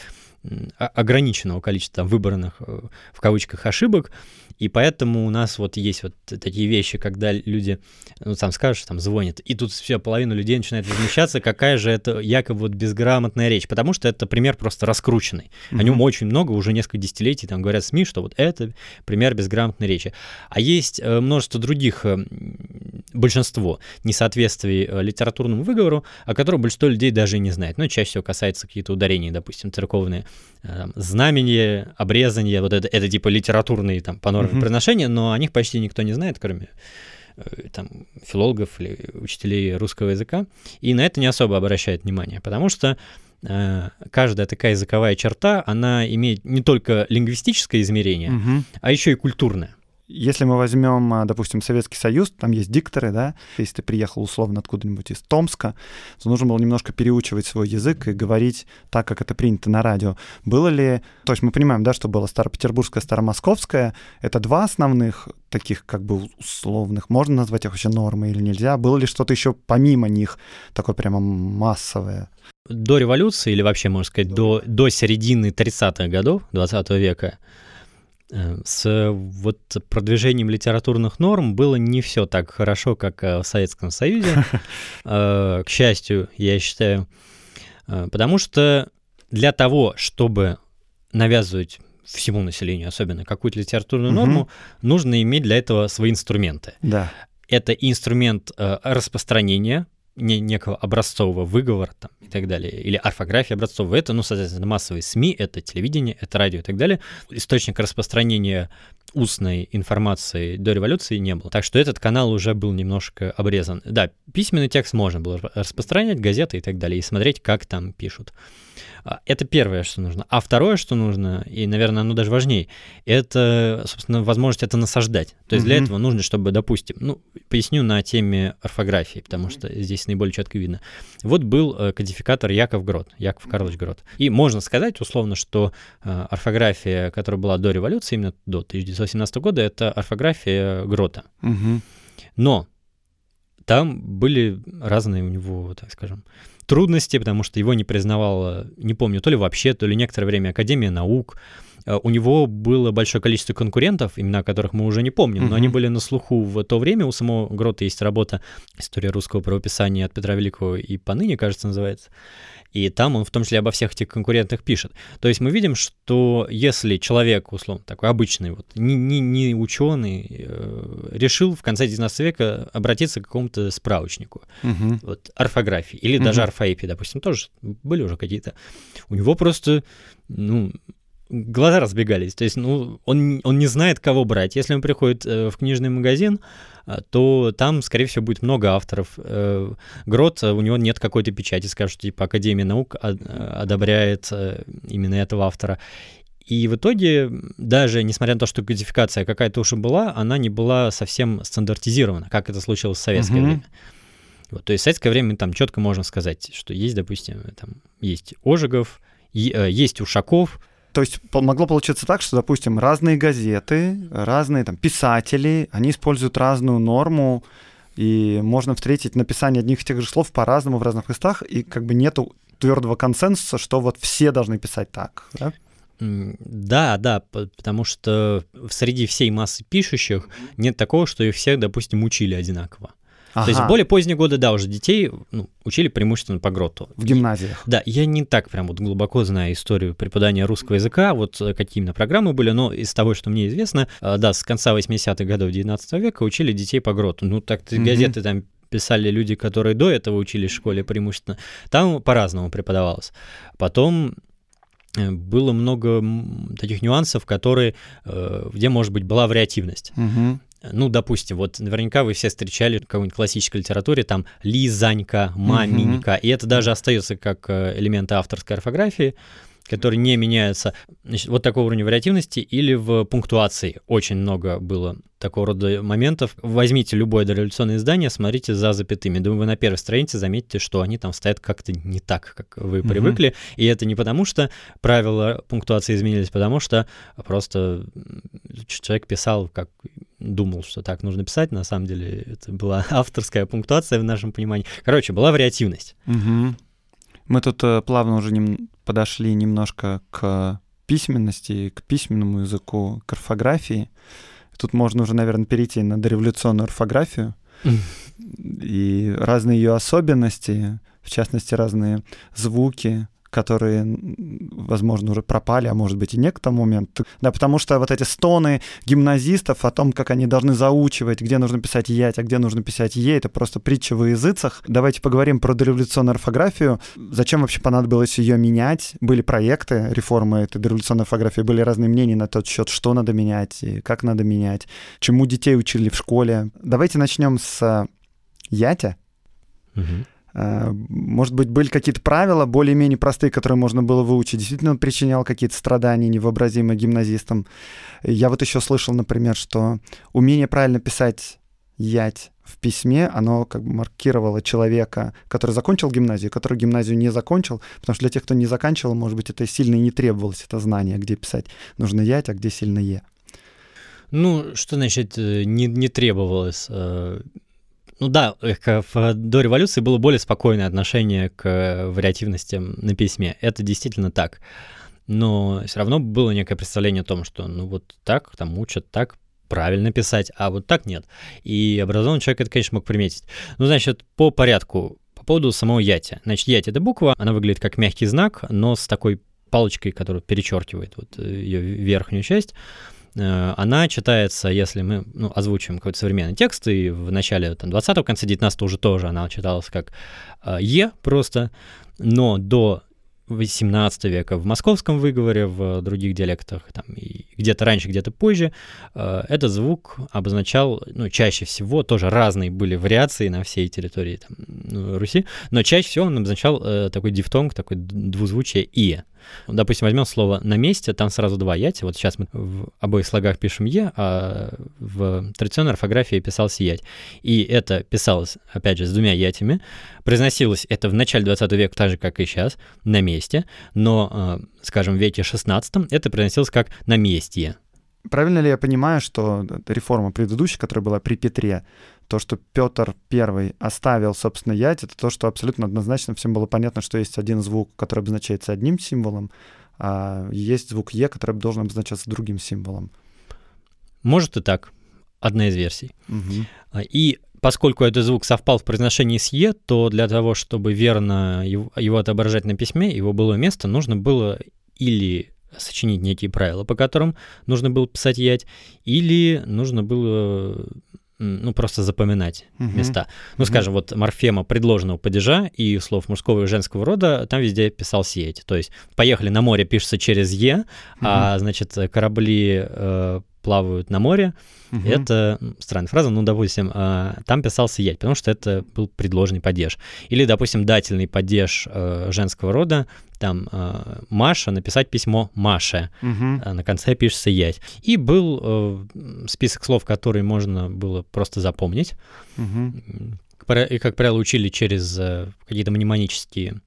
S2: ограниченного количества там, выбранных э, в кавычках ошибок, и поэтому у нас вот есть вот такие вещи, когда люди, ну, сам скажешь, там звонят, и тут все, половина людей начинает возмущаться, какая же это якобы вот безграмотная речь, потому что это пример просто раскрученный. О нем очень много, уже несколько десятилетий там говорят СМИ, что вот это пример безграмотной речи. А есть э, множество других, э, большинство несоответствий э, литературному выговору, о котором большинство людей даже не знает. Но ну, чаще всего касается какие-то ударения, допустим, церковные знамения, обрезания, вот это, это типа литературные там по норме mm-hmm. произношения, но о них почти никто не знает, кроме там, филологов или учителей русского языка, и на это не особо обращает внимание, потому что э, каждая такая языковая черта, она имеет не только лингвистическое измерение, угу. а еще и культурное.
S1: Если мы возьмем, а, допустим, Советский Союз, там есть дикторы, да, если ты приехал условно откуда-нибудь из Томска, то нужно было немножко переучивать свой язык и говорить так, как это принято на радио. Было ли, то есть мы понимаем, да, что было Старопетербургское, Старомосковское, это два основных таких как бы условных, можно назвать их вообще нормой или нельзя? Было ли что-то еще помимо них, такое прямо массовое?
S2: До революции, или вообще, можно сказать, до, до середины 30-х годов 20 века, с вот продвижением литературных норм было не все так хорошо, как э, в Советском Союзе, э, к счастью, я считаю, потому что для того, чтобы навязывать всему населению, особенно какую-то литературную норму, нужно иметь для этого свои инструменты.
S1: Да.
S2: Это инструмент распространения не, некого образцового выговора там, и так далее, или орфография образцового, это, ну, соответственно, массовые СМИ, это телевидение, это радио и так далее. Источник распространения устной информации до революции не было. Так что этот канал уже был немножко обрезан. Да, письменный текст можно было распространять, газеты и так далее, и смотреть, как там пишут. А, это первое, что нужно. А второе, что нужно, и, наверное, оно даже важнее, это, собственно, возможность это насаждать. То есть mm-hmm. для этого нужно, чтобы, допустим, ну, поясню на теме орфографии, потому что здесь наиболее четко видно. Вот был э, кодификатор Яков Грот, Яков Карлович Грот. И можно сказать, условно, что э, орфография, которая была до революции, именно до 1917 года, это орфография Грота.
S1: Mm-hmm.
S2: Но там были разные у него, так скажем, трудности, потому что его не признавала, не помню, то ли вообще, то ли некоторое время Академия наук. э, у него было большое количество конкурентов, имена которых мы уже не помним, но они были на слуху в то время. У самого Грота есть работа «История русского правописания от Петра Великого и поныне», кажется, называется. И там он в том числе обо всех этих конкурентах пишет. То есть мы видим, что если человек, условно, такой обычный, вот, не, не, не ученый, э, решил в конце 19 века обратиться к какому-то справочнику,
S1: Мгм.
S2: вот, орфографии, или даже
S1: Мгм.
S2: орфоэпии, допустим, тоже были уже какие-то, у него просто, ну, глаза разбегались. То есть, ну, он, он не знает, кого брать. Если он приходит э, в книжный магазин, а, то там, скорее всего, будет много авторов. Э, Грот, э, у него нет какой-то печати, скажем, что типа Академия наук од- одобряет э, именно этого автора. И в итоге, даже несмотря на то, что кодификация какая-то уже была, она не была совсем стандартизирована, как это случилось в советское
S1: Мгм.
S2: время. Вот, то есть в советское время там четко можем сказать, что есть, допустим, там есть Ожегов, э, есть Ушаков,
S1: То есть могло получиться так, что, допустим, разные газеты, разные там писатели, они используют разную норму, и можно встретить написание одних и тех же слов по-разному в разных местах, и как бы нету твердого консенсуса, что вот все должны писать так. Да?
S2: Да, да, потому что среди всей массы пишущих нет такого, что их всех, допустим, учили одинаково. То есть в
S1: Ага.
S2: более поздние годы, да, уже детей ну, учили преимущественно по гроту.
S1: В гимназиях.
S2: Да, я не так прям вот глубоко знаю историю преподания русского языка, вот э, какие именно программы были, но из того, что мне известно, э, да, с конца 80-х годов 19 века учили детей по гроту. Ну, так
S1: Мгм.
S2: газеты там писали люди, которые до этого учились в школе преимущественно. Там по-разному преподавалось. Потом э, было много таких нюансов, которые, где, может быть, была вариативность.
S1: Мгм.
S2: Ну, допустим, вот наверняка вы все встречали в какой-нибудь классической литературе там Лизанька, Маменька, и это даже остается как э, элементы авторской орфографии, которые не меняются. Значит, вот такого уровня вариативности или в пунктуации очень много было такого рода моментов. Возьмите любое дореволюционное издание, смотрите за запятыми. Думаю, вы на первой странице заметите, что они там стоят как-то не так, как вы
S1: Мгм.
S2: привыкли. И это не потому, что правила пунктуации изменились, потому что просто человек писал, как думал, что так нужно писать. На самом деле это была авторская пунктуация в нашем понимании. Короче, была вариативность.
S1: Мгм. Мы тут э, плавно уже нем- подошли немножко к письменности, к письменному языку, к орфографии. Тут можно уже, наверное, перейти на дореволюционную орфографию. И разные ее особенности, в частности, разные звуки, которые, возможно, уже пропали, а может быть и не к тому моменту. Да, потому что вот эти стоны гимназистов о том, как они должны заучивать, где нужно писать «ять», а где нужно писать «е», это просто притча во языцах. Давайте поговорим про дореволюционную орфографию. Зачем вообще понадобилось ее менять? Были проекты реформы этой дореволюционной орфографии, были разные мнения на тот счет, что надо менять и как надо менять, чему детей учили в школе. Давайте начнем с «ятя».
S2: Мгм.
S1: Э, Может быть, были какие-то правила более-менее простые, которые можно было выучить. Действительно, он причинял какие-то страдания невообразимые гимназистам. Я вот еще слышал, например, что умение правильно писать «ять» в письме, оно как бы маркировало человека, который закончил гимназию, который гимназию не закончил, потому что для тех, кто не заканчивал, может быть, это сильно и не требовалось, это знание, где писать нужно «ять», а где сильно «е».
S2: Ну, что значит э, не, не требовалось? Э, Ну да, э, до революции было более спокойное отношение к э, вариативностям на письме. Это действительно так. Но все равно было некое представление о том, что ну вот так там учат, так правильно писать, а вот так нет. И образованный человек это, конечно, мог приметить. Ну, значит, по порядку, по поводу самого яти. Значит, яти — это буква, она выглядит как мягкий знак, но с такой палочкой, которая перечеркивает вот ее верхнюю часть. Э, Она читается, если мы ну, озвучим какой-то современный текст, и в начале там, 20-го, конце 19 уже тоже она читалась как э, «е» просто, но до 18 века в московском выговоре, в других диалектах, там, и где-то раньше, где-то позже, э, этот звук обозначал, ну, чаще всего, тоже разные были вариации на всей территории там, ну, Руси, но чаще всего он обозначал э, такой дифтонг, такой двузвучие «и». Допустим, возьмем слово «на месте», там сразу два яти. Вот сейчас мы в обоих слогах пишем «е», а в традиционной орфографии писался «ять». И это писалось, опять же, с двумя ятями. Произносилось это в начале 20 века, так же, как и сейчас, «на месте», но, э, скажем, в веке 16 это произносилось как «на месте».
S1: Правильно ли я понимаю, что эта реформа предыдущая, которая была при Петре, то, что Петр I оставил, собственно, ять, это то, что абсолютно однозначно всем было понятно, что есть один звук, который обозначается одним символом, а есть звук Е, который должен обозначаться другим символом.
S2: Может и так. Одна из версий. Угу. И поскольку этот звук совпал в произношении с «е», то для того, чтобы верно его, его отображать на письме, его было место, нужно было или сочинить некие правила, по которым нужно было писать «ять», или нужно было ну, просто запоминать uh-huh. места. Ну, uh-huh. скажем, вот морфема предложенного падежа и слов мужского и женского рода, там везде писал сеть. То есть «поехали на море» пишется через «е», uh-huh. а, значит, корабли э, плавают на море. Угу. Это странная фраза, ну, допустим, э, там писался ять, потому что это был предложенный падеж. Или, допустим, дательный падеж э, женского рода, там э, Маша, написать письмо Маше, угу. а на конце пишется ять. И был э, список слов, которые можно было просто запомнить. Угу. И, как правило, учили через э, какие-то мнемонические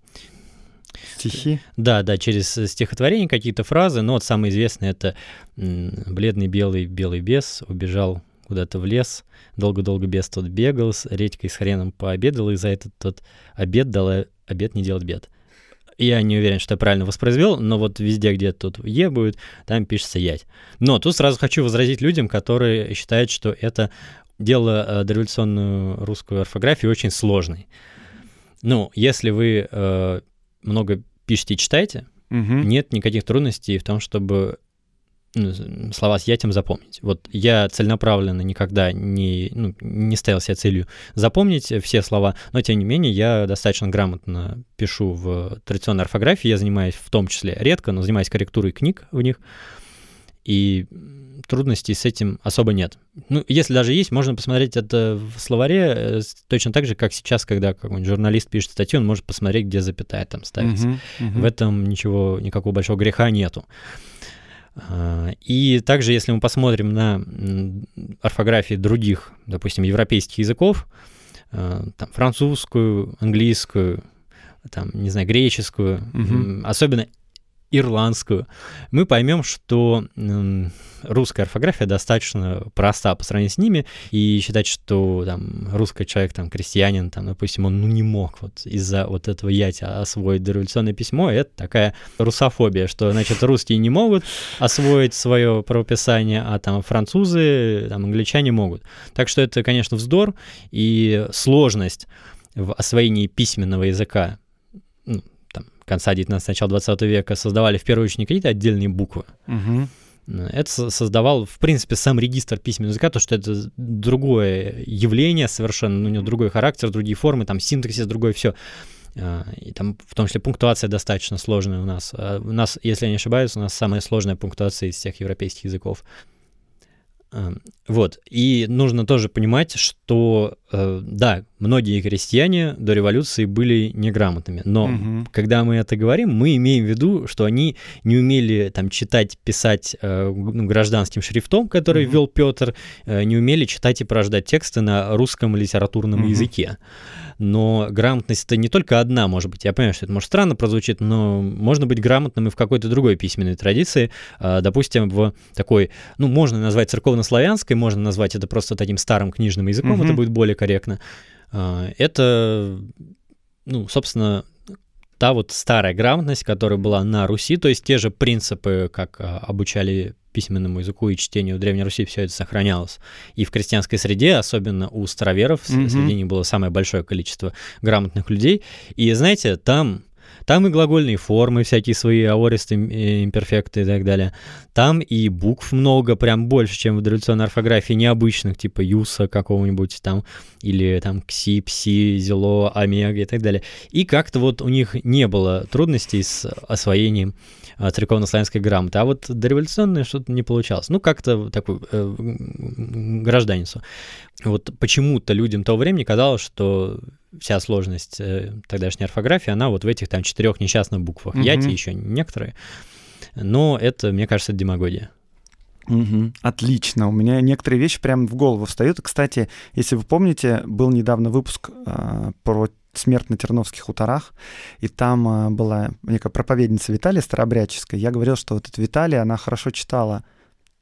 S1: Стихи?
S2: Да, да, через стихотворение какие-то фразы, но вот самое известное это «Бледный белый белый бес убежал куда-то в лес, долго-долго бес тот бегал, с редькой с хреном пообедал, и за этот тот обед дал а обед не делать бед». Я не уверен, что я правильно воспроизвел, но вот везде, где тут «е» будет, там пишется «ять». Но тут сразу хочу возразить людям, которые считают, что это дело э, дореволюционную русскую орфографию очень сложной. Ну, если вы э, много пишете и читаете, угу. нет никаких трудностей в том, чтобы слова с ятем запомнить. Вот я целенаправленно никогда не, ну, не ставил себе целью запомнить все слова, но тем не менее я достаточно грамотно пишу в традиционной орфографии, я занимаюсь в том числе редко, но занимаюсь корректурой книг в них, и трудностей с этим особо нет. Ну, если даже есть, можно посмотреть это в словаре, э, точно так же, как сейчас, когда какой-нибудь журналист пишет статью, он может посмотреть, где запятая там ставится. Uh-huh, uh-huh. В этом ничего, никакого большого греха нету. И также, если мы посмотрим на орфографии других, допустим, европейских языков, а, там, французскую, английскую, там, не знаю, греческую, угу. особенно ирландскую, мы поймем, что русская орфография достаточно проста по сравнению с ними, и считать, что там русский человек, там, крестьянин, там, допустим, он ну, не мог вот из-за вот этого ятя освоить дореволюционное письмо, это такая русофобия, что, значит, русские не могут освоить свое правописание, а там французы, там, англичане могут. Так что это, конечно, вздор и сложность в освоении письменного языка конца 19 начала 20 века создавали в первую очередь не какие-то отдельные буквы. Угу. Это создавал, в принципе, сам регистр письменного языка, то, что это другое явление совершенно, ну, у него другой характер, другие формы, там синтаксис, другое все. А, и там в том числе пунктуация достаточно сложная у нас. А у нас, если я не ошибаюсь, у нас самая сложная пунктуация из всех европейских языков. Вот. И нужно тоже понимать, что, э, да, многие крестьяне до революции были неграмотными, но угу. когда мы это говорим, мы имеем в виду, что они не умели там читать, писать э, ну, гражданским шрифтом, который угу. ввел Петр, э, не умели читать и порождать тексты на русском литературном угу. языке но грамотность это не только одна, может быть. Я понимаю, что это может странно прозвучит, но можно быть грамотным и в какой-то другой письменной традиции. А, допустим, в такой, ну, можно назвать церковно-славянской, можно назвать это просто таким старым книжным языком, mm-hmm. это будет более корректно. А, это, ну, собственно, та вот старая грамотность, которая была на Руси, то есть те же принципы, как а, обучали письменному языку и чтению в Древней Руси все это сохранялось. И в крестьянской среде, особенно у староверов, mm-hmm. среди них было самое большое количество грамотных людей. И знаете, там там и глагольные формы, всякие свои аористы, э, имперфекты и так далее. Там и букв много, прям больше, чем в дореволюционной орфографии необычных, типа юса какого-нибудь там, или там кси, пси, зело, омега и так далее. И как-то вот у них не было трудностей с освоением а, церковно-славянской грамоты. А вот дореволюционное что-то не получалось. Ну, как-то такой э, гражданицу. Вот почему-то людям того времени казалось, что вся сложность э, тогдашней орфографии, она вот в этих там четырех несчастных буквах. Угу. Яти еще некоторые. Но это, мне кажется, демагогия.
S1: Угу. Отлично. У меня некоторые вещи прямо в голову встают. Кстати, если вы помните, был недавно выпуск э, про смерть на Терновских хуторах, и там э, была некая проповедница Виталия Старобряческая. Я говорил, что вот эта Виталия, она хорошо читала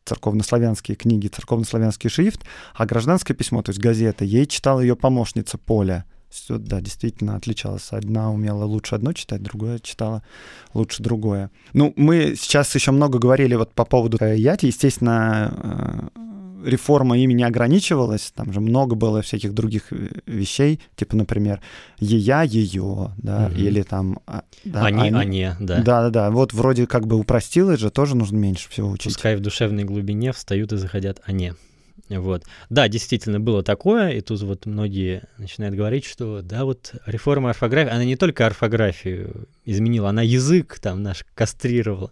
S1: церковнославянские книги, церковнославянский шрифт, а гражданское письмо, то есть газета, ей читала ее помощница Поля Все, да, действительно отличалось. Одна умела лучше одно читать, другая читала лучше другое. Ну, мы сейчас еще много говорили вот по поводу э, Яти. Естественно, э, реформа ими не ограничивалась, там же много было всяких других э, вещей, типа, например, ея, ее, да,
S2: Мгм.
S1: или там... а, да,
S2: Они, они, да.
S1: Да-да-да, вот вроде как бы упростилось же, тоже нужно меньше всего учить.
S2: Пускай в душевной глубине встают и заходят они. Вот. Да, действительно было такое, и тут вот многие начинают говорить, что да, вот реформа орфографии, она не только орфографию изменила, она язык там наш кастрировала.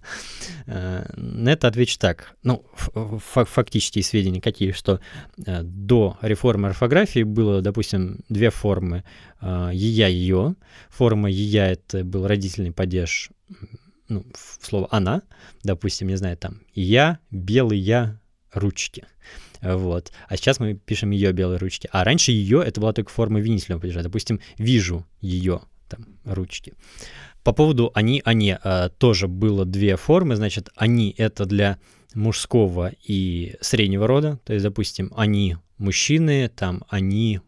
S2: Э, На это отвечу так. Ну, фактические сведения какие, что э, до реформы орфографии было, допустим, две формы э, ея-ее. Форма ея — это был родительный падеж, ну, в слово «она», допустим, не знаю, там «я», «белый я», «ручки». Вот. А сейчас мы пишем ее белые ручки. А раньше ее это была только форма винительного падежа. Допустим, вижу ее там ручки. По поводу они, они а, тоже было две формы. Значит, они это для мужского и среднего рода. То есть, допустим, они мужчины, там они,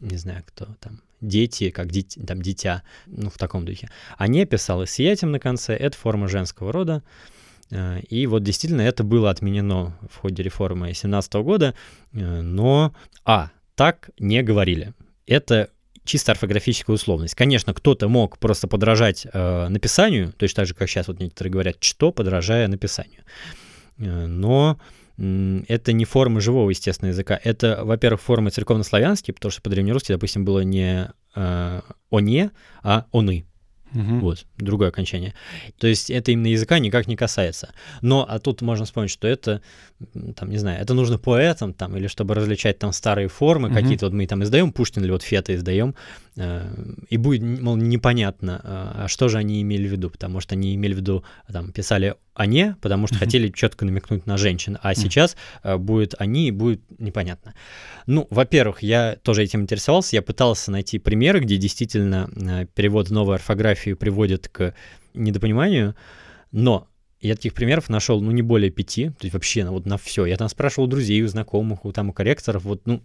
S2: не знаю кто там, дети, как дети, там дитя, ну в таком духе. Они писалось с на конце, это форма женского рода. Э, И вот действительно это было отменено в ходе реформы 2017 года, э, но, а, так не говорили. Это чисто орфографическая условность. Конечно, кто-то мог просто подражать э, написанию, точно так же, как сейчас вот некоторые говорят, что подражая написанию. Э, но это не форма живого, естественно, языка. Это, во-первых, формы церковнославянские, потому что по-древнерусски, допустим, было не э, «оне», а «оны».
S1: Мгм.
S2: Вот, другое окончание. То есть это именно языка никак не касается. Но, а тут можно вспомнить, что это, там, не знаю, это нужно поэтам, там, или чтобы различать там старые формы
S1: Мгм.
S2: какие-то, вот мы там издаем Пушкин или вот Фета издаем, и будет, мол, непонятно, э, а что же они имели в виду, потому что они имели в виду, там, писали «они», потому что хотели четко намекнуть на женщин, а сейчас э, будет «они» и будет непонятно. Ну, во-первых, я тоже этим интересовался, я пытался найти примеры, где действительно э, перевод в новую орфографию приводит к недопониманию, но я таких примеров нашел, ну, не более пяти, то есть вообще на, вот на все. Я там спрашивал у друзей, у знакомых, у там у корректоров, вот, ну,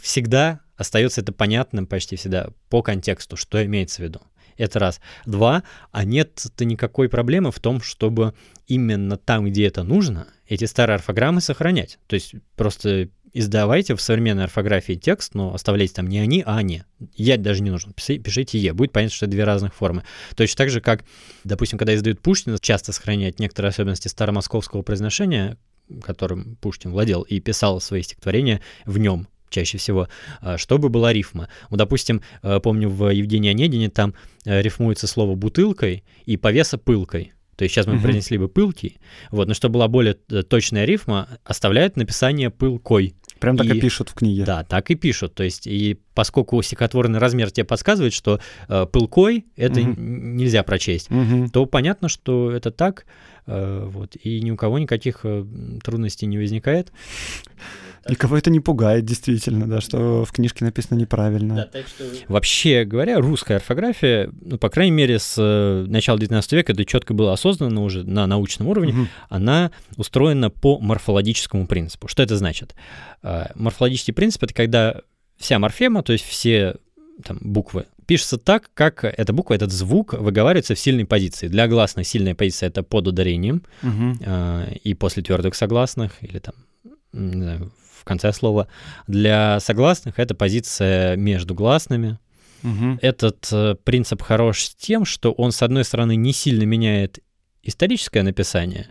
S2: всегда остается это понятным почти всегда по контексту, что имеется в виду. Это раз. Два, а нет-то никакой проблемы в том, чтобы именно там, где это нужно, эти старые орфограммы сохранять. То есть просто издавайте в современной орфографии текст, но оставляйте там не они, а они. Я даже не нужен. Пиши- Пишите е. Будет понятно, что это две разных формы. Точно так же, как, допустим, когда издают Пушкина, часто сохраняют некоторые особенности старомосковского произношения, которым Пушкин владел и писал свои стихотворения в нем чаще всего, а, чтобы была рифма. Вот, допустим, э, помню, в Евгении Онегине там э, рифмуется слово «бутылкой» и «повеса пылкой». То есть сейчас мы
S1: Мгм.
S2: принесли бы «пылки», вот, но чтобы была более э, точная рифма, оставляют написание «пылкой».
S1: Прям так и пишут в книге.
S2: Да, так и пишут. То есть, и поскольку стихотворный размер тебе подсказывает, что э, пылкой это н- нельзя прочесть,
S1: Мгм.
S2: то понятно, что это так, э, вот, и ни у кого никаких э, трудностей не возникает.
S1: Никого это не пугает, действительно, да, что в книжке написано неправильно.
S2: Вообще говоря, русская орфография, ну, по крайней мере, с э, начала 19 века это четко было осознано уже на научном уровне,
S1: Мгм.
S2: она устроена по морфологическому принципу. Что это значит? Э, Морфологический принцип — это когда вся морфема, то есть все там, буквы, пишется так, как эта буква, этот звук выговаривается в сильной позиции. Для гласных сильная позиция — это под ударением
S1: Мгм.
S2: э, и после твердых согласных, или там, не знаю, конце слова. Для согласных это позиция между гласными.
S1: Мгм.
S2: Этот э, принцип хорош тем, что он, с одной стороны, не сильно меняет историческое написание,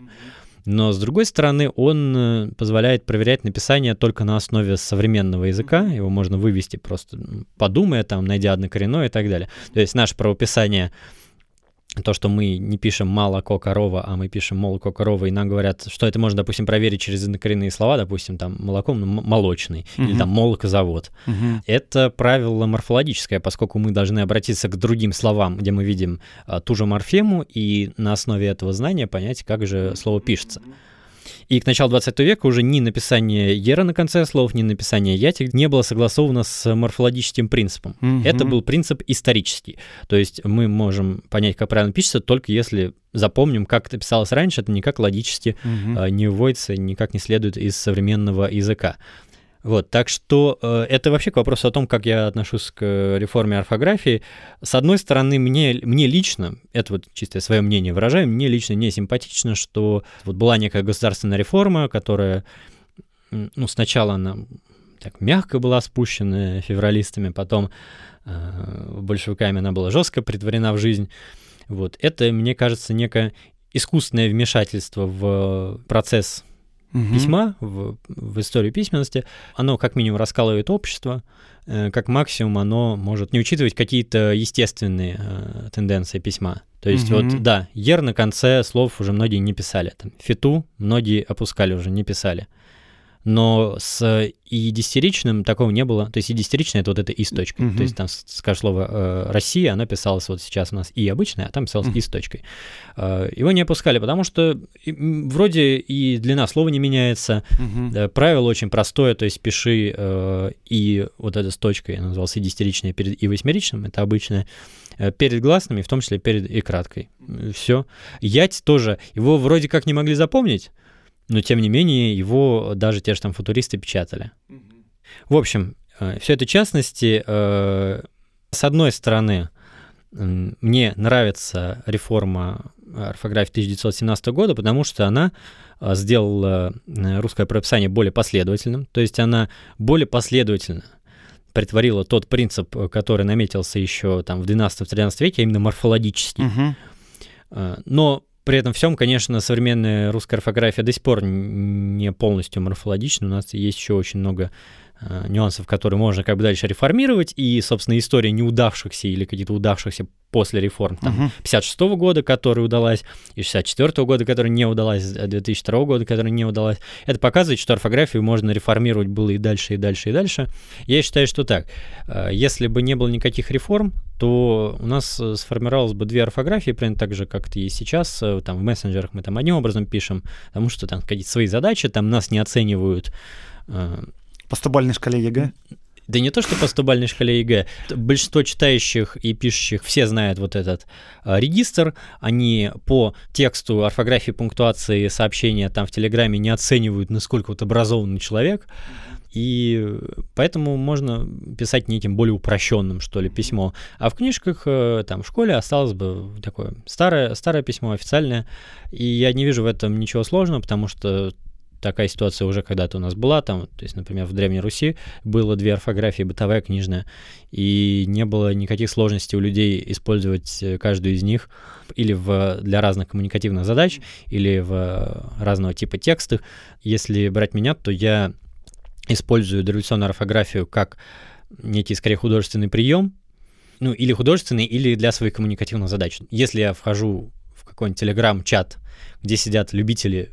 S2: но, с другой стороны, он э, позволяет проверять написание только на основе современного языка. Его можно вывести просто подумая, там, найдя однокоренное и так далее. То есть наше правописание то, что мы не пишем молоко корова, а мы пишем молоко корова, и нам говорят, что это можно, допустим, проверить через однокоренные слова, допустим, там молоком, ну, молочный, или
S1: Мгм.
S2: там молокозавод.
S1: Мгм.
S2: Это правило морфологическое, поскольку мы должны обратиться к другим словам, где мы видим а, ту же морфему, и на основе этого знания понять, как же слово пишется. И к началу 20 века уже ни написание «ера» на конце слов, ни написание «яти» не было согласовано с морфологическим принципом.
S1: Мгм.
S2: Это был принцип исторический. То есть мы можем понять, как правильно пишется, только если запомним, как это писалось раньше, это никак логически а, не выводится, никак не следует из современного языка. Вот, так что э, это вообще к вопросу о том, как я отношусь к реформе орфографии. С одной стороны, мне, мне лично, это вот чистое свое мнение выражаю, мне лично не симпатично, что вот была некая государственная реформа, которая, ну, сначала она так мягко была спущена февралистами, потом э, большевиками она была жестко притворена в жизнь. Вот, это, мне кажется, некое искусственное вмешательство в процесс угу. письма, в, в историю письменности, оно как минимум раскалывает общество, э, как максимум оно может не учитывать какие-то естественные э, тенденции письма. То есть угу. вот, да, ер на конце слов уже многие не писали. Там, фиту многие опускали уже, не писали но с и десятиричным такого не было. То есть и десятиричное это вот это и с точкой. Mm-hmm. То есть там, скажем, слово э, Россия, оно писалось вот сейчас у нас и обычное, а там писалось mm-hmm. и с точкой. Э, его не опускали, потому что вроде и длина слова не меняется. Mm-hmm. Э, правило очень простое, то есть пиши э, и вот это с точкой, оно называлось и десятиричное перед и восьмеричным, это обычное э, перед гласными, в том числе перед и краткой. Все. Ять тоже, его вроде как не могли запомнить, но тем не менее его даже те же там футуристы печатали. В общем, э, все это частности. Э, с одной стороны, мне нравится реформа орфографии 1917 года, потому что она э, сделала русское правописание более последовательным, то есть она более последовательно притворила тот принцип, который наметился еще там в 12-13 веке, а именно морфологический. Угу. Но при этом всем, конечно, современная русская орфография до сих пор не полностью морфологична. У нас есть еще очень много нюансов, которые можно как бы дальше реформировать, и, собственно, история неудавшихся или каких-то удавшихся после реформ, там, uh-huh. 56 -го года, которая удалась, и 64 -го года, которая не удалась, 2002 года, которая не удалась, это показывает, что орфографию можно реформировать было и дальше, и дальше, и дальше. Я считаю, что так. Э, если бы не было никаких реформ, то у нас э, сформировалось бы две орфографии, примерно так же, как и сейчас. Там в мессенджерах мы там одним образом пишем, потому что там какие-то свои задачи, там нас не оценивают
S1: по стобальной шкале ЕГЭ?
S2: Да не то, что по стобальной шкале ЕГЭ. Большинство читающих и пишущих все знают вот этот э, регистр. Они по тексту, орфографии, пунктуации сообщения там в Телеграме не оценивают, насколько вот образованный человек. И поэтому можно писать неким более упрощенным, что ли, письмо. А в книжках, э, там, в школе осталось бы такое старое, старое письмо, официальное. И я не вижу в этом ничего сложного, потому что такая ситуация уже когда-то у нас была, там, то есть, например, в Древней Руси было две орфографии, бытовая, книжная, и не было никаких сложностей у людей использовать э, каждую из них или в, для разных коммуникативных задач, или в разного типа текстах. Если брать меня, то я использую дореволюционную орфографию как некий, скорее, художественный прием, ну, или художественный, или для своих коммуникативных задач. Если я вхожу в какой-нибудь телеграм-чат, где сидят любители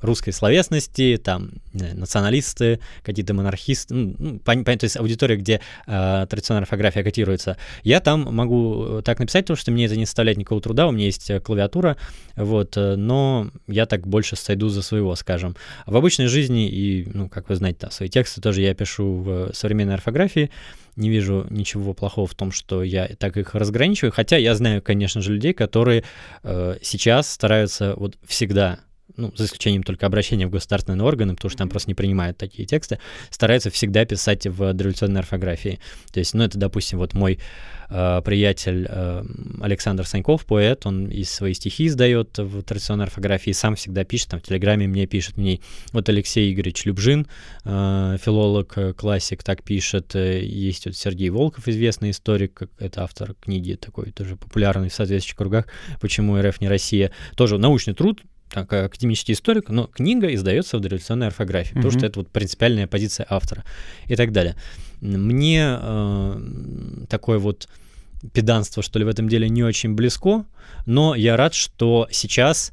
S2: русской словесности, там националисты, какие-то монархисты, ну, ну понятно, то есть аудитория, где э, традиционная орфография котируется. Я там могу так написать, потому что мне это не составляет никакого труда, у меня есть э, клавиатура, вот, э, но я так больше сойду за своего, скажем. В обычной жизни и, ну, как вы знаете, да, свои тексты тоже я пишу в современной орфографии, не вижу ничего плохого в том, что я так их разграничиваю, хотя я знаю, конечно же, людей, которые э, сейчас стараются вот всегда ну, за исключением только обращения в государственные органы, потому что там просто не принимают такие тексты, стараются всегда писать в дореволюционной орфографии. То есть, ну, это, допустим, вот мой э, приятель э, Александр Саньков, поэт, он и свои стихи издает в традиционной орфографии, сам всегда пишет, там в Телеграме мне пишет мне. Вот Алексей Игоревич Любжин, э, филолог, э, классик, так пишет. Э, есть вот Сергей Волков, известный историк, это автор книги такой тоже популярный в соответствующих кругах «Почему РФ не Россия». Тоже научный труд, так, академический историк, но книга издается в дореволюционной орфографии, mm-hmm. потому что это вот принципиальная позиция автора и так далее. Мне э, такое вот педанство, что ли, в этом деле не очень близко, но я рад, что сейчас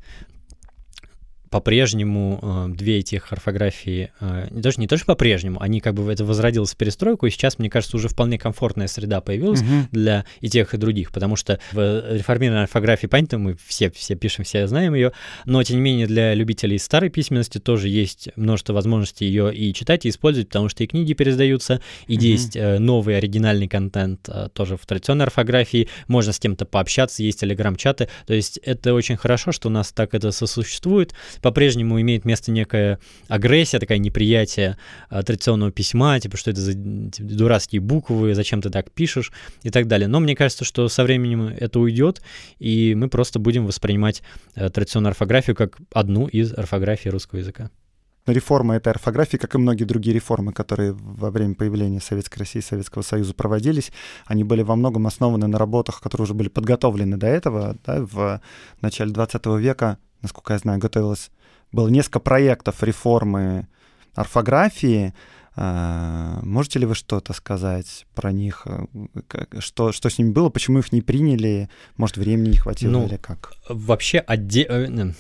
S2: по-прежнему э, две этих орфографии, э, даже не то, что по-прежнему, они как бы это возродилось в перестройку, и сейчас, мне кажется, уже вполне комфортная среда появилась угу. для и тех, и других, потому что в реформированной орфографии, понятно, мы все, все пишем, все знаем ее, но, тем не менее, для любителей старой письменности тоже есть множество возможностей ее и читать, и использовать, потому что и книги пересдаются, и угу. есть э, новый оригинальный контент тоже в традиционной орфографии, можно с кем-то пообщаться, есть телеграм-чаты, то есть это очень хорошо, что у нас так это сосуществует, по-прежнему имеет место некая агрессия, такая неприятие а, традиционного письма, типа, что это за типа, дурацкие буквы, зачем ты так пишешь и так далее. Но мне кажется, что со временем это уйдет, и мы просто будем воспринимать а, традиционную орфографию как одну из орфографий русского языка.
S1: Реформа этой орфографии, как и многие другие реформы, которые во время появления Советской России и Советского Союза проводились, они были во многом основаны на работах, которые уже были подготовлены до этого. Да, в начале 20 века, насколько я знаю, готовилось, было несколько проектов реформы орфографии. А, можете ли вы что-то сказать про них? Что, что с ними было? Почему их не приняли? Может, времени не хватило
S2: ну,
S1: или как?
S2: Вообще, отде... Э,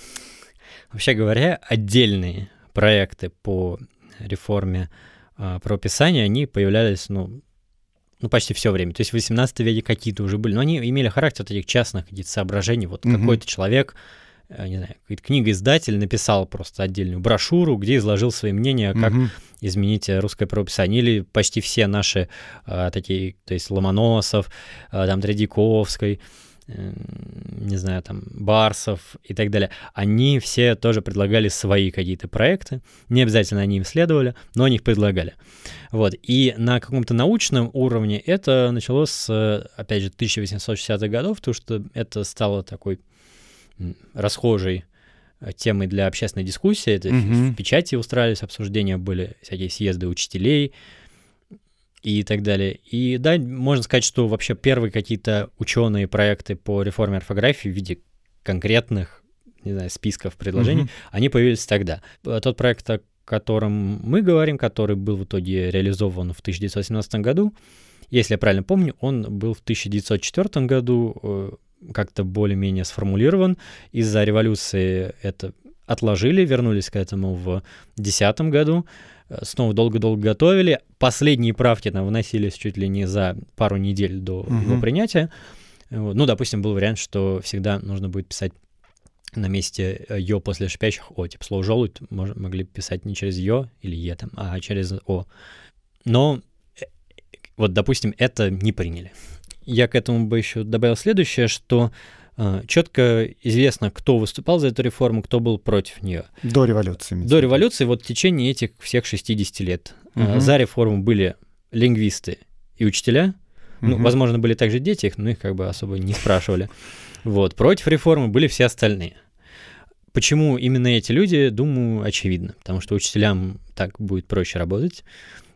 S2: вообще говоря, отдельные проекты по реформе э, правописания, они появлялись, ну, ну, почти все время. То есть в 18 веке какие-то уже были, но они имели характер этих частных каких-то соображений. Вот mm-hmm. какой-то человек, э, не знаю, какой-то книгоиздатель написал просто отдельную брошюру, где изложил свои мнения, как mm-hmm. изменить русское правописание. Или почти все наши э, такие, то есть Ломоносов, э, там Тредяковской, не знаю, там, Барсов и так далее, они все тоже предлагали свои какие-то проекты, не обязательно они им следовали, но они их предлагали. Вот, и на каком-то научном уровне это началось с, опять же, 1860-х годов, потому что это стало такой расхожей темой для общественной дискуссии, это mm-hmm. в печати устраивались обсуждения, были всякие съезды учителей, и так далее. И да, можно сказать, что вообще первые какие-то ученые проекты по реформе орфографии в виде конкретных, не знаю, списков предложений, mm-hmm. они появились тогда. Тот проект, о котором мы говорим, который был в итоге реализован в 1917 году, если я правильно помню, он был в 1904 году э, как-то более-менее сформулирован. Из-за революции это отложили, вернулись к этому в 2010 году. Э, снова долго-долго готовили. Последние правки там вносились чуть ли не за пару недель до угу. его принятия. Ну, допустим, был вариант, что всегда нужно будет писать на месте э, «ё» после шипящих «о». Типа слово «желудь» могли писать не через «ё» или «е», там, а через «о». Но э, вот, допустим, это не приняли. Я к этому бы еще добавил следующее, что а, четко известно, кто выступал за эту реформу, кто был против нее.
S1: До революции.
S2: До революции, вот в течение этих всех 60 лет. Угу. За реформу были лингвисты и учителя. Угу. Ну, возможно, были также дети их, но их как бы особо не спрашивали. Вот. Против реформы были все остальные. Почему именно эти люди, думаю, очевидно. Потому что учителям так будет проще работать.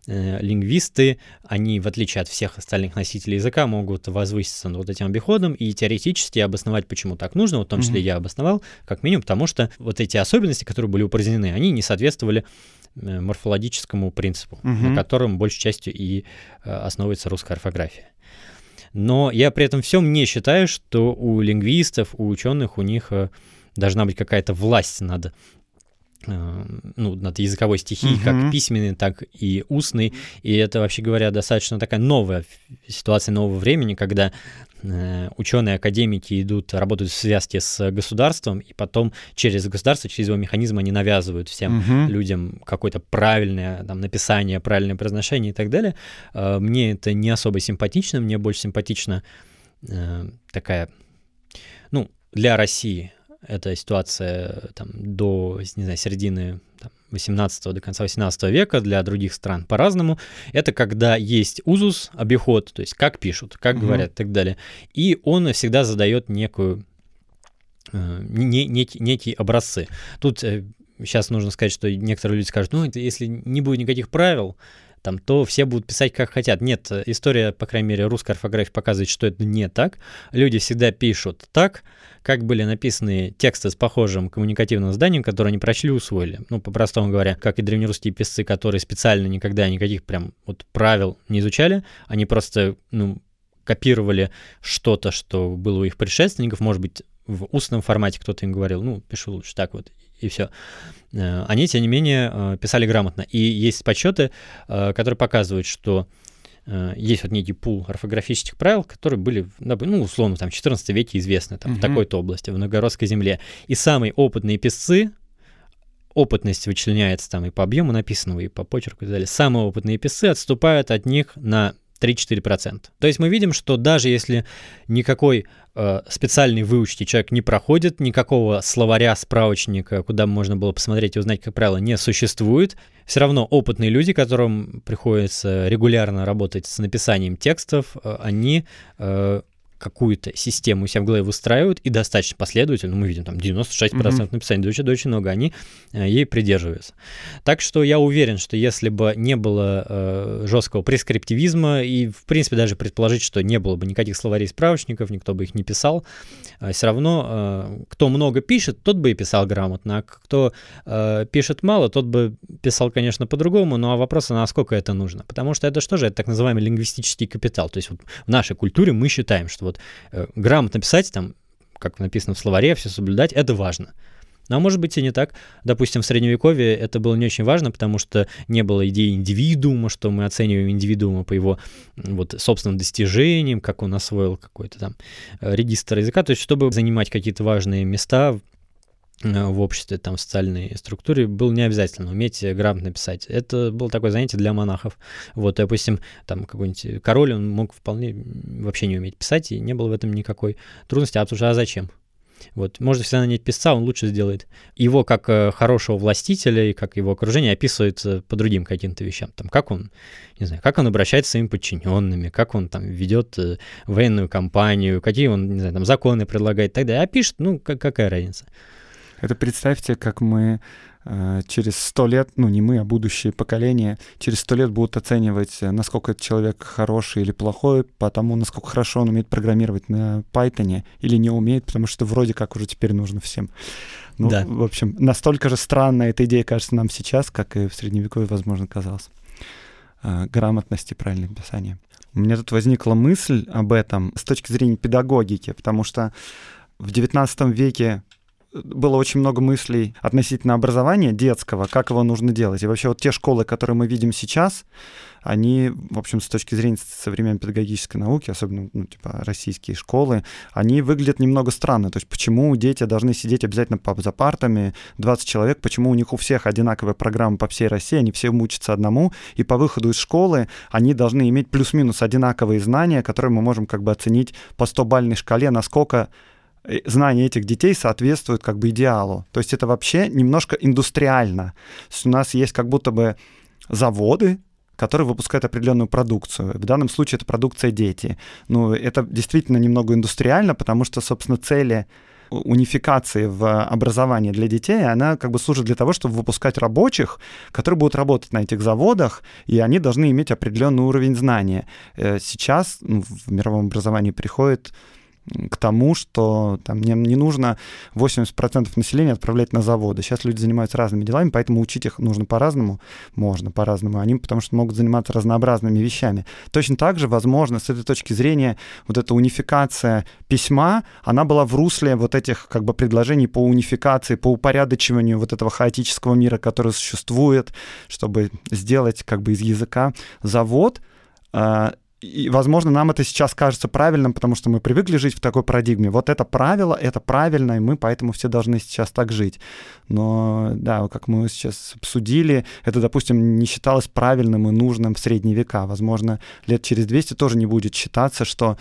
S2: Э, лингвисты, они, в отличие от всех остальных носителей языка, могут возвыситься над вот этим обиходом и теоретически обосновать, почему так нужно, вот в том числе mm-hmm. я обосновал, как минимум, потому что вот эти особенности, которые были упразднены, они не соответствовали э, морфологическому принципу, mm-hmm. на котором большей частью и э, основывается русская орфография. Но я при этом всем не считаю, что у лингвистов, у ученых, у них должна быть какая-то власть над ну, над языковой стихией, uh-huh. как письменной, так и устной. И это, вообще говоря, достаточно такая новая ситуация нового времени, когда э, ученые, академики идут, работают в связке с государством, и потом через государство, через его механизм они навязывают всем uh-huh. людям какое-то правильное там, написание, правильное произношение и так далее. Э, мне это не особо симпатично, мне больше симпатично э, такая, ну, для России эта ситуация там, до, не знаю, середины там, 18 до конца 18 века, для других стран по-разному. Это когда есть узус, обиход, то есть как пишут, как угу. говорят и так далее. И он всегда задает некую, э, не, некий, некие образцы. Тут э, сейчас нужно сказать, что некоторые люди скажут, ну, это, если не будет никаких правил, там, то все будут писать как хотят. Нет, история, по крайней мере, русской орфографии показывает, что это не так. Люди всегда пишут так, как были написаны тексты с похожим коммуникативным зданием, которые они прочли, усвоили. Ну, по-простому говоря, как и древнерусские писцы, которые специально никогда никаких прям вот правил не изучали, они просто, ну, копировали что-то, что было у их предшественников, может быть, в устном формате кто-то им говорил, ну, пишу лучше так вот, и все. Э, они, тем не менее, э, писали грамотно. И есть подсчеты, э, которые показывают, что есть вот некий пул орфографических правил, которые были, ну, условно, там, в 14 веке известны, там, угу. в такой-то области, в Новгородской земле. И самые опытные писцы, опытность вычленяется там и по объему написанного, и по почерку и так далее, самые опытные писцы отступают от них на 3-4%. То есть мы видим, что даже если никакой э, специальной выучки человек не проходит, никакого словаря, справочника, куда можно было посмотреть и узнать, как правило, не существует, все равно опытные люди, которым приходится регулярно работать с написанием текстов, э, они э, какую-то систему себя в голове выстраивают и достаточно последовательно, мы видим там 96% mm-hmm. написания, да очень, очень много, они э, ей придерживаются. Так что я уверен, что если бы не было э, жесткого прескриптивизма и, в принципе, даже предположить, что не было бы никаких словарей справочников, никто бы их не писал, э, все равно э, кто много пишет, тот бы и писал грамотно, а кто э, пишет мало, тот бы писал, конечно, по-другому, а вопрос, а насколько это нужно? Потому что это что же? Это так называемый лингвистический капитал. То есть вот в нашей культуре мы считаем, что вот э, грамотно писать, там, как написано в словаре, все соблюдать, это важно. Но может быть и не так. Допустим, в Средневековье это было не очень важно, потому что не было идеи индивидуума, что мы оцениваем индивидуума по его вот, собственным достижениям, как он освоил какой-то там э, регистр языка. То есть, чтобы занимать какие-то важные места в обществе, там, в социальной структуре, было не обязательно уметь грамотно писать. Это было такое занятие для монахов. Вот, допустим, там какой-нибудь король, он мог вполне вообще не уметь писать, и не было в этом никакой трудности. А а зачем? Вот, можно всегда нанять писца, он лучше сделает. Его как э, хорошего властителя и как его окружение описывает э, по другим каким-то вещам. Там, как он, не знаю, как он обращается с своими подчиненными, как он там ведет э, военную кампанию, какие он, не знаю, там законы предлагает и так далее. А пишет, ну, как, какая разница.
S1: Это представьте, как мы э, через сто лет, ну не мы, а будущее поколение, через сто лет будут оценивать, э, насколько этот человек хороший или плохой, потому насколько хорошо он умеет программировать на Python или не умеет, потому что вроде как уже теперь нужно всем. Ну, да. в общем, настолько же странная эта идея кажется нам сейчас, как и в Средневековье, возможно, казалось. Э, грамотности правильное писание. У меня тут возникла мысль об этом с точки зрения педагогики, потому что в XIX веке было очень много мыслей относительно образования детского, как его нужно делать. И вообще вот те школы, которые мы видим сейчас, они, в общем, с точки зрения современной педагогической науки, особенно, ну, типа, российские школы, они выглядят немного странно. То есть почему дети должны сидеть обязательно за партами, 20 человек, почему у них у всех одинаковая программа по всей России, они все учатся одному, и по выходу из школы они должны иметь плюс-минус одинаковые знания, которые мы можем как бы оценить по 100-бальной шкале, насколько знания этих детей соответствуют как бы идеалу. То есть это вообще немножко индустриально. То есть у нас есть как будто бы заводы, которые выпускают определенную продукцию. В данном случае это продукция дети. Ну, это действительно немного индустриально, потому что, собственно, цели унификации в образовании для детей, она как бы служит для того, чтобы выпускать рабочих, которые будут работать на этих заводах, и они должны иметь определенный уровень знания. Э, сейчас ну, в мировом образовании приходит к тому, что там не, не нужно 80% населения отправлять на заводы. Сейчас люди занимаются разными делами, поэтому учить их нужно по-разному. Можно по-разному. Они потому что могут заниматься разнообразными вещами. Точно так же, возможно, с этой точки зрения, вот эта унификация письма, она была в русле вот этих как бы предложений по унификации, по упорядочиванию вот этого хаотического мира, который существует, чтобы сделать как бы из языка завод, а, и, возможно, нам это сейчас кажется правильным, потому что мы привыкли жить в такой парадигме. Вот это правило, это правильно, и мы поэтому все должны сейчас так жить. Но, да, как мы сейчас обсудили, это, допустим, не считалось правильным и нужным в средние века. Возможно, лет через 200 тоже не будет считаться, что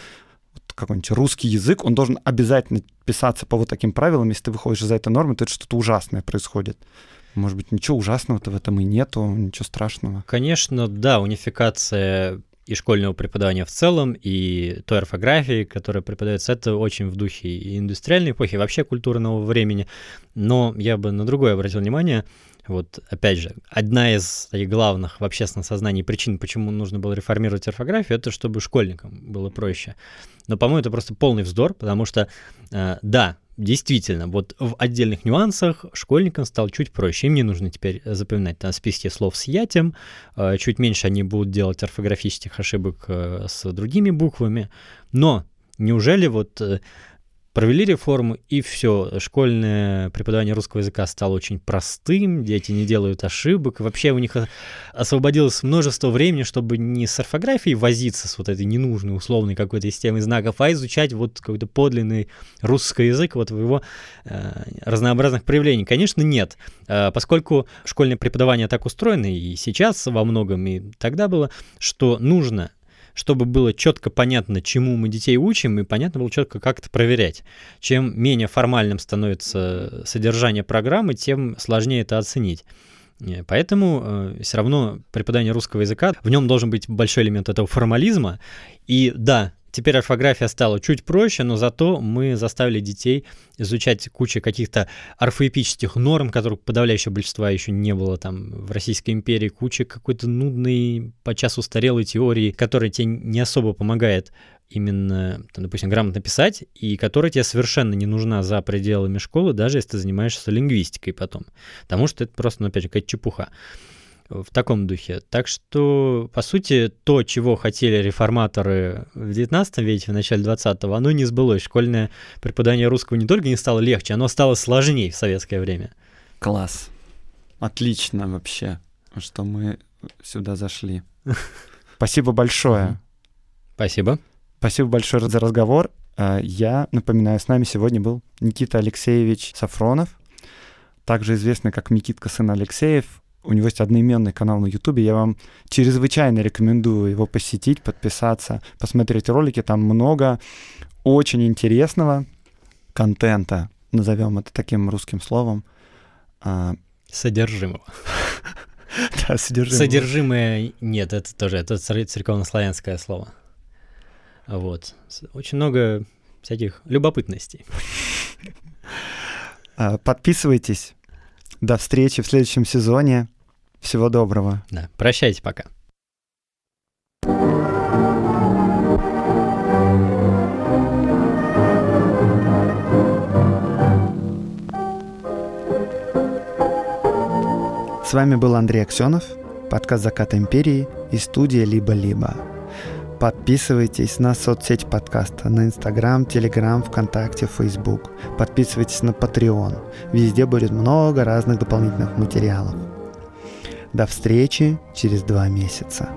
S1: какой-нибудь русский язык, он должен обязательно писаться по вот таким правилам. Если ты выходишь за этой нормы, то это что-то ужасное происходит. Может быть, ничего ужасного-то в этом и нету, ничего страшного.
S2: Конечно, да, унификация и школьного преподавания в целом, и той орфографии, которая преподается, это очень в духе и индустриальной эпохи, и вообще культурного времени. Но я бы на другое обратил внимание. Вот, опять же, одна из главных в общественном сознании причин, почему нужно было реформировать орфографию, это чтобы школьникам было проще. Но, по-моему, это просто полный вздор, потому что, э, да, действительно, вот в отдельных нюансах школьникам стало чуть проще. Им не нужно теперь запоминать там списки слов с ятем, э, чуть меньше они будут делать орфографических ошибок э, с другими буквами. Но неужели вот э, Провели реформу, и все, школьное преподавание русского языка стало очень простым, дети не делают ошибок, вообще у них освободилось множество времени, чтобы не с орфографией возиться, с вот этой ненужной условной какой-то системой знаков, а изучать вот какой-то подлинный русский язык вот в его э, разнообразных проявлениях. Конечно, нет, э, поскольку школьное преподавание так устроено и сейчас во многом, и тогда было, что нужно чтобы было четко понятно, чему мы детей учим, и понятно было четко, как это проверять. Чем менее формальным становится содержание программы, тем сложнее это оценить. Э, поэтому э, все равно преподавание русского языка, в нем должен быть большой элемент этого формализма. И да, Теперь орфография стала чуть проще, но зато мы заставили детей изучать кучу каких-то орфоэпических норм, которых подавляющего большинства еще не было там в Российской империи, куча какой-то нудной, по часу устарелой теории, которая тебе не особо помогает именно, там, допустим, грамотно писать, и которая тебе совершенно не нужна за пределами школы, даже если ты занимаешься лингвистикой потом. Потому что это просто, ну, опять же, какая-то чепуха в таком духе. Так что, по сути, то, чего хотели реформаторы в 19 веке, в начале 20-го, оно не сбылось. Школьное преподавание русского не только не стало легче, оно стало сложнее в советское время.
S1: Класс. Отлично вообще, что мы сюда зашли. Спасибо большое.
S2: Спасибо.
S1: Спасибо большое за разговор. А, я напоминаю, с нами сегодня был Никита Алексеевич Сафронов, также известный как Никитка сын Алексеев, у него есть одноименный канал на Ютубе. Я вам чрезвычайно рекомендую его посетить, подписаться, посмотреть ролики. Там много очень интересного контента, назовем это таким русским словом.
S2: А, Содержимого.
S1: Да, содержимое.
S2: Содержимое нет, это тоже, это церковно-славянское слово. Вот. Очень много всяких любопытностей.
S1: А, подписывайтесь. До встречи в следующем сезоне. Всего доброго.
S2: Да, прощайте пока.
S1: С вами был Андрей Аксенов, подкаст «Закат империи» и студия «Либо-либо». Подписывайтесь на соцсеть подкаста, на Инстаграм, Телеграм, ВКонтакте, Фейсбук. Подписывайтесь на Patreon. Везде будет много разных дополнительных материалов. До встречи через два месяца.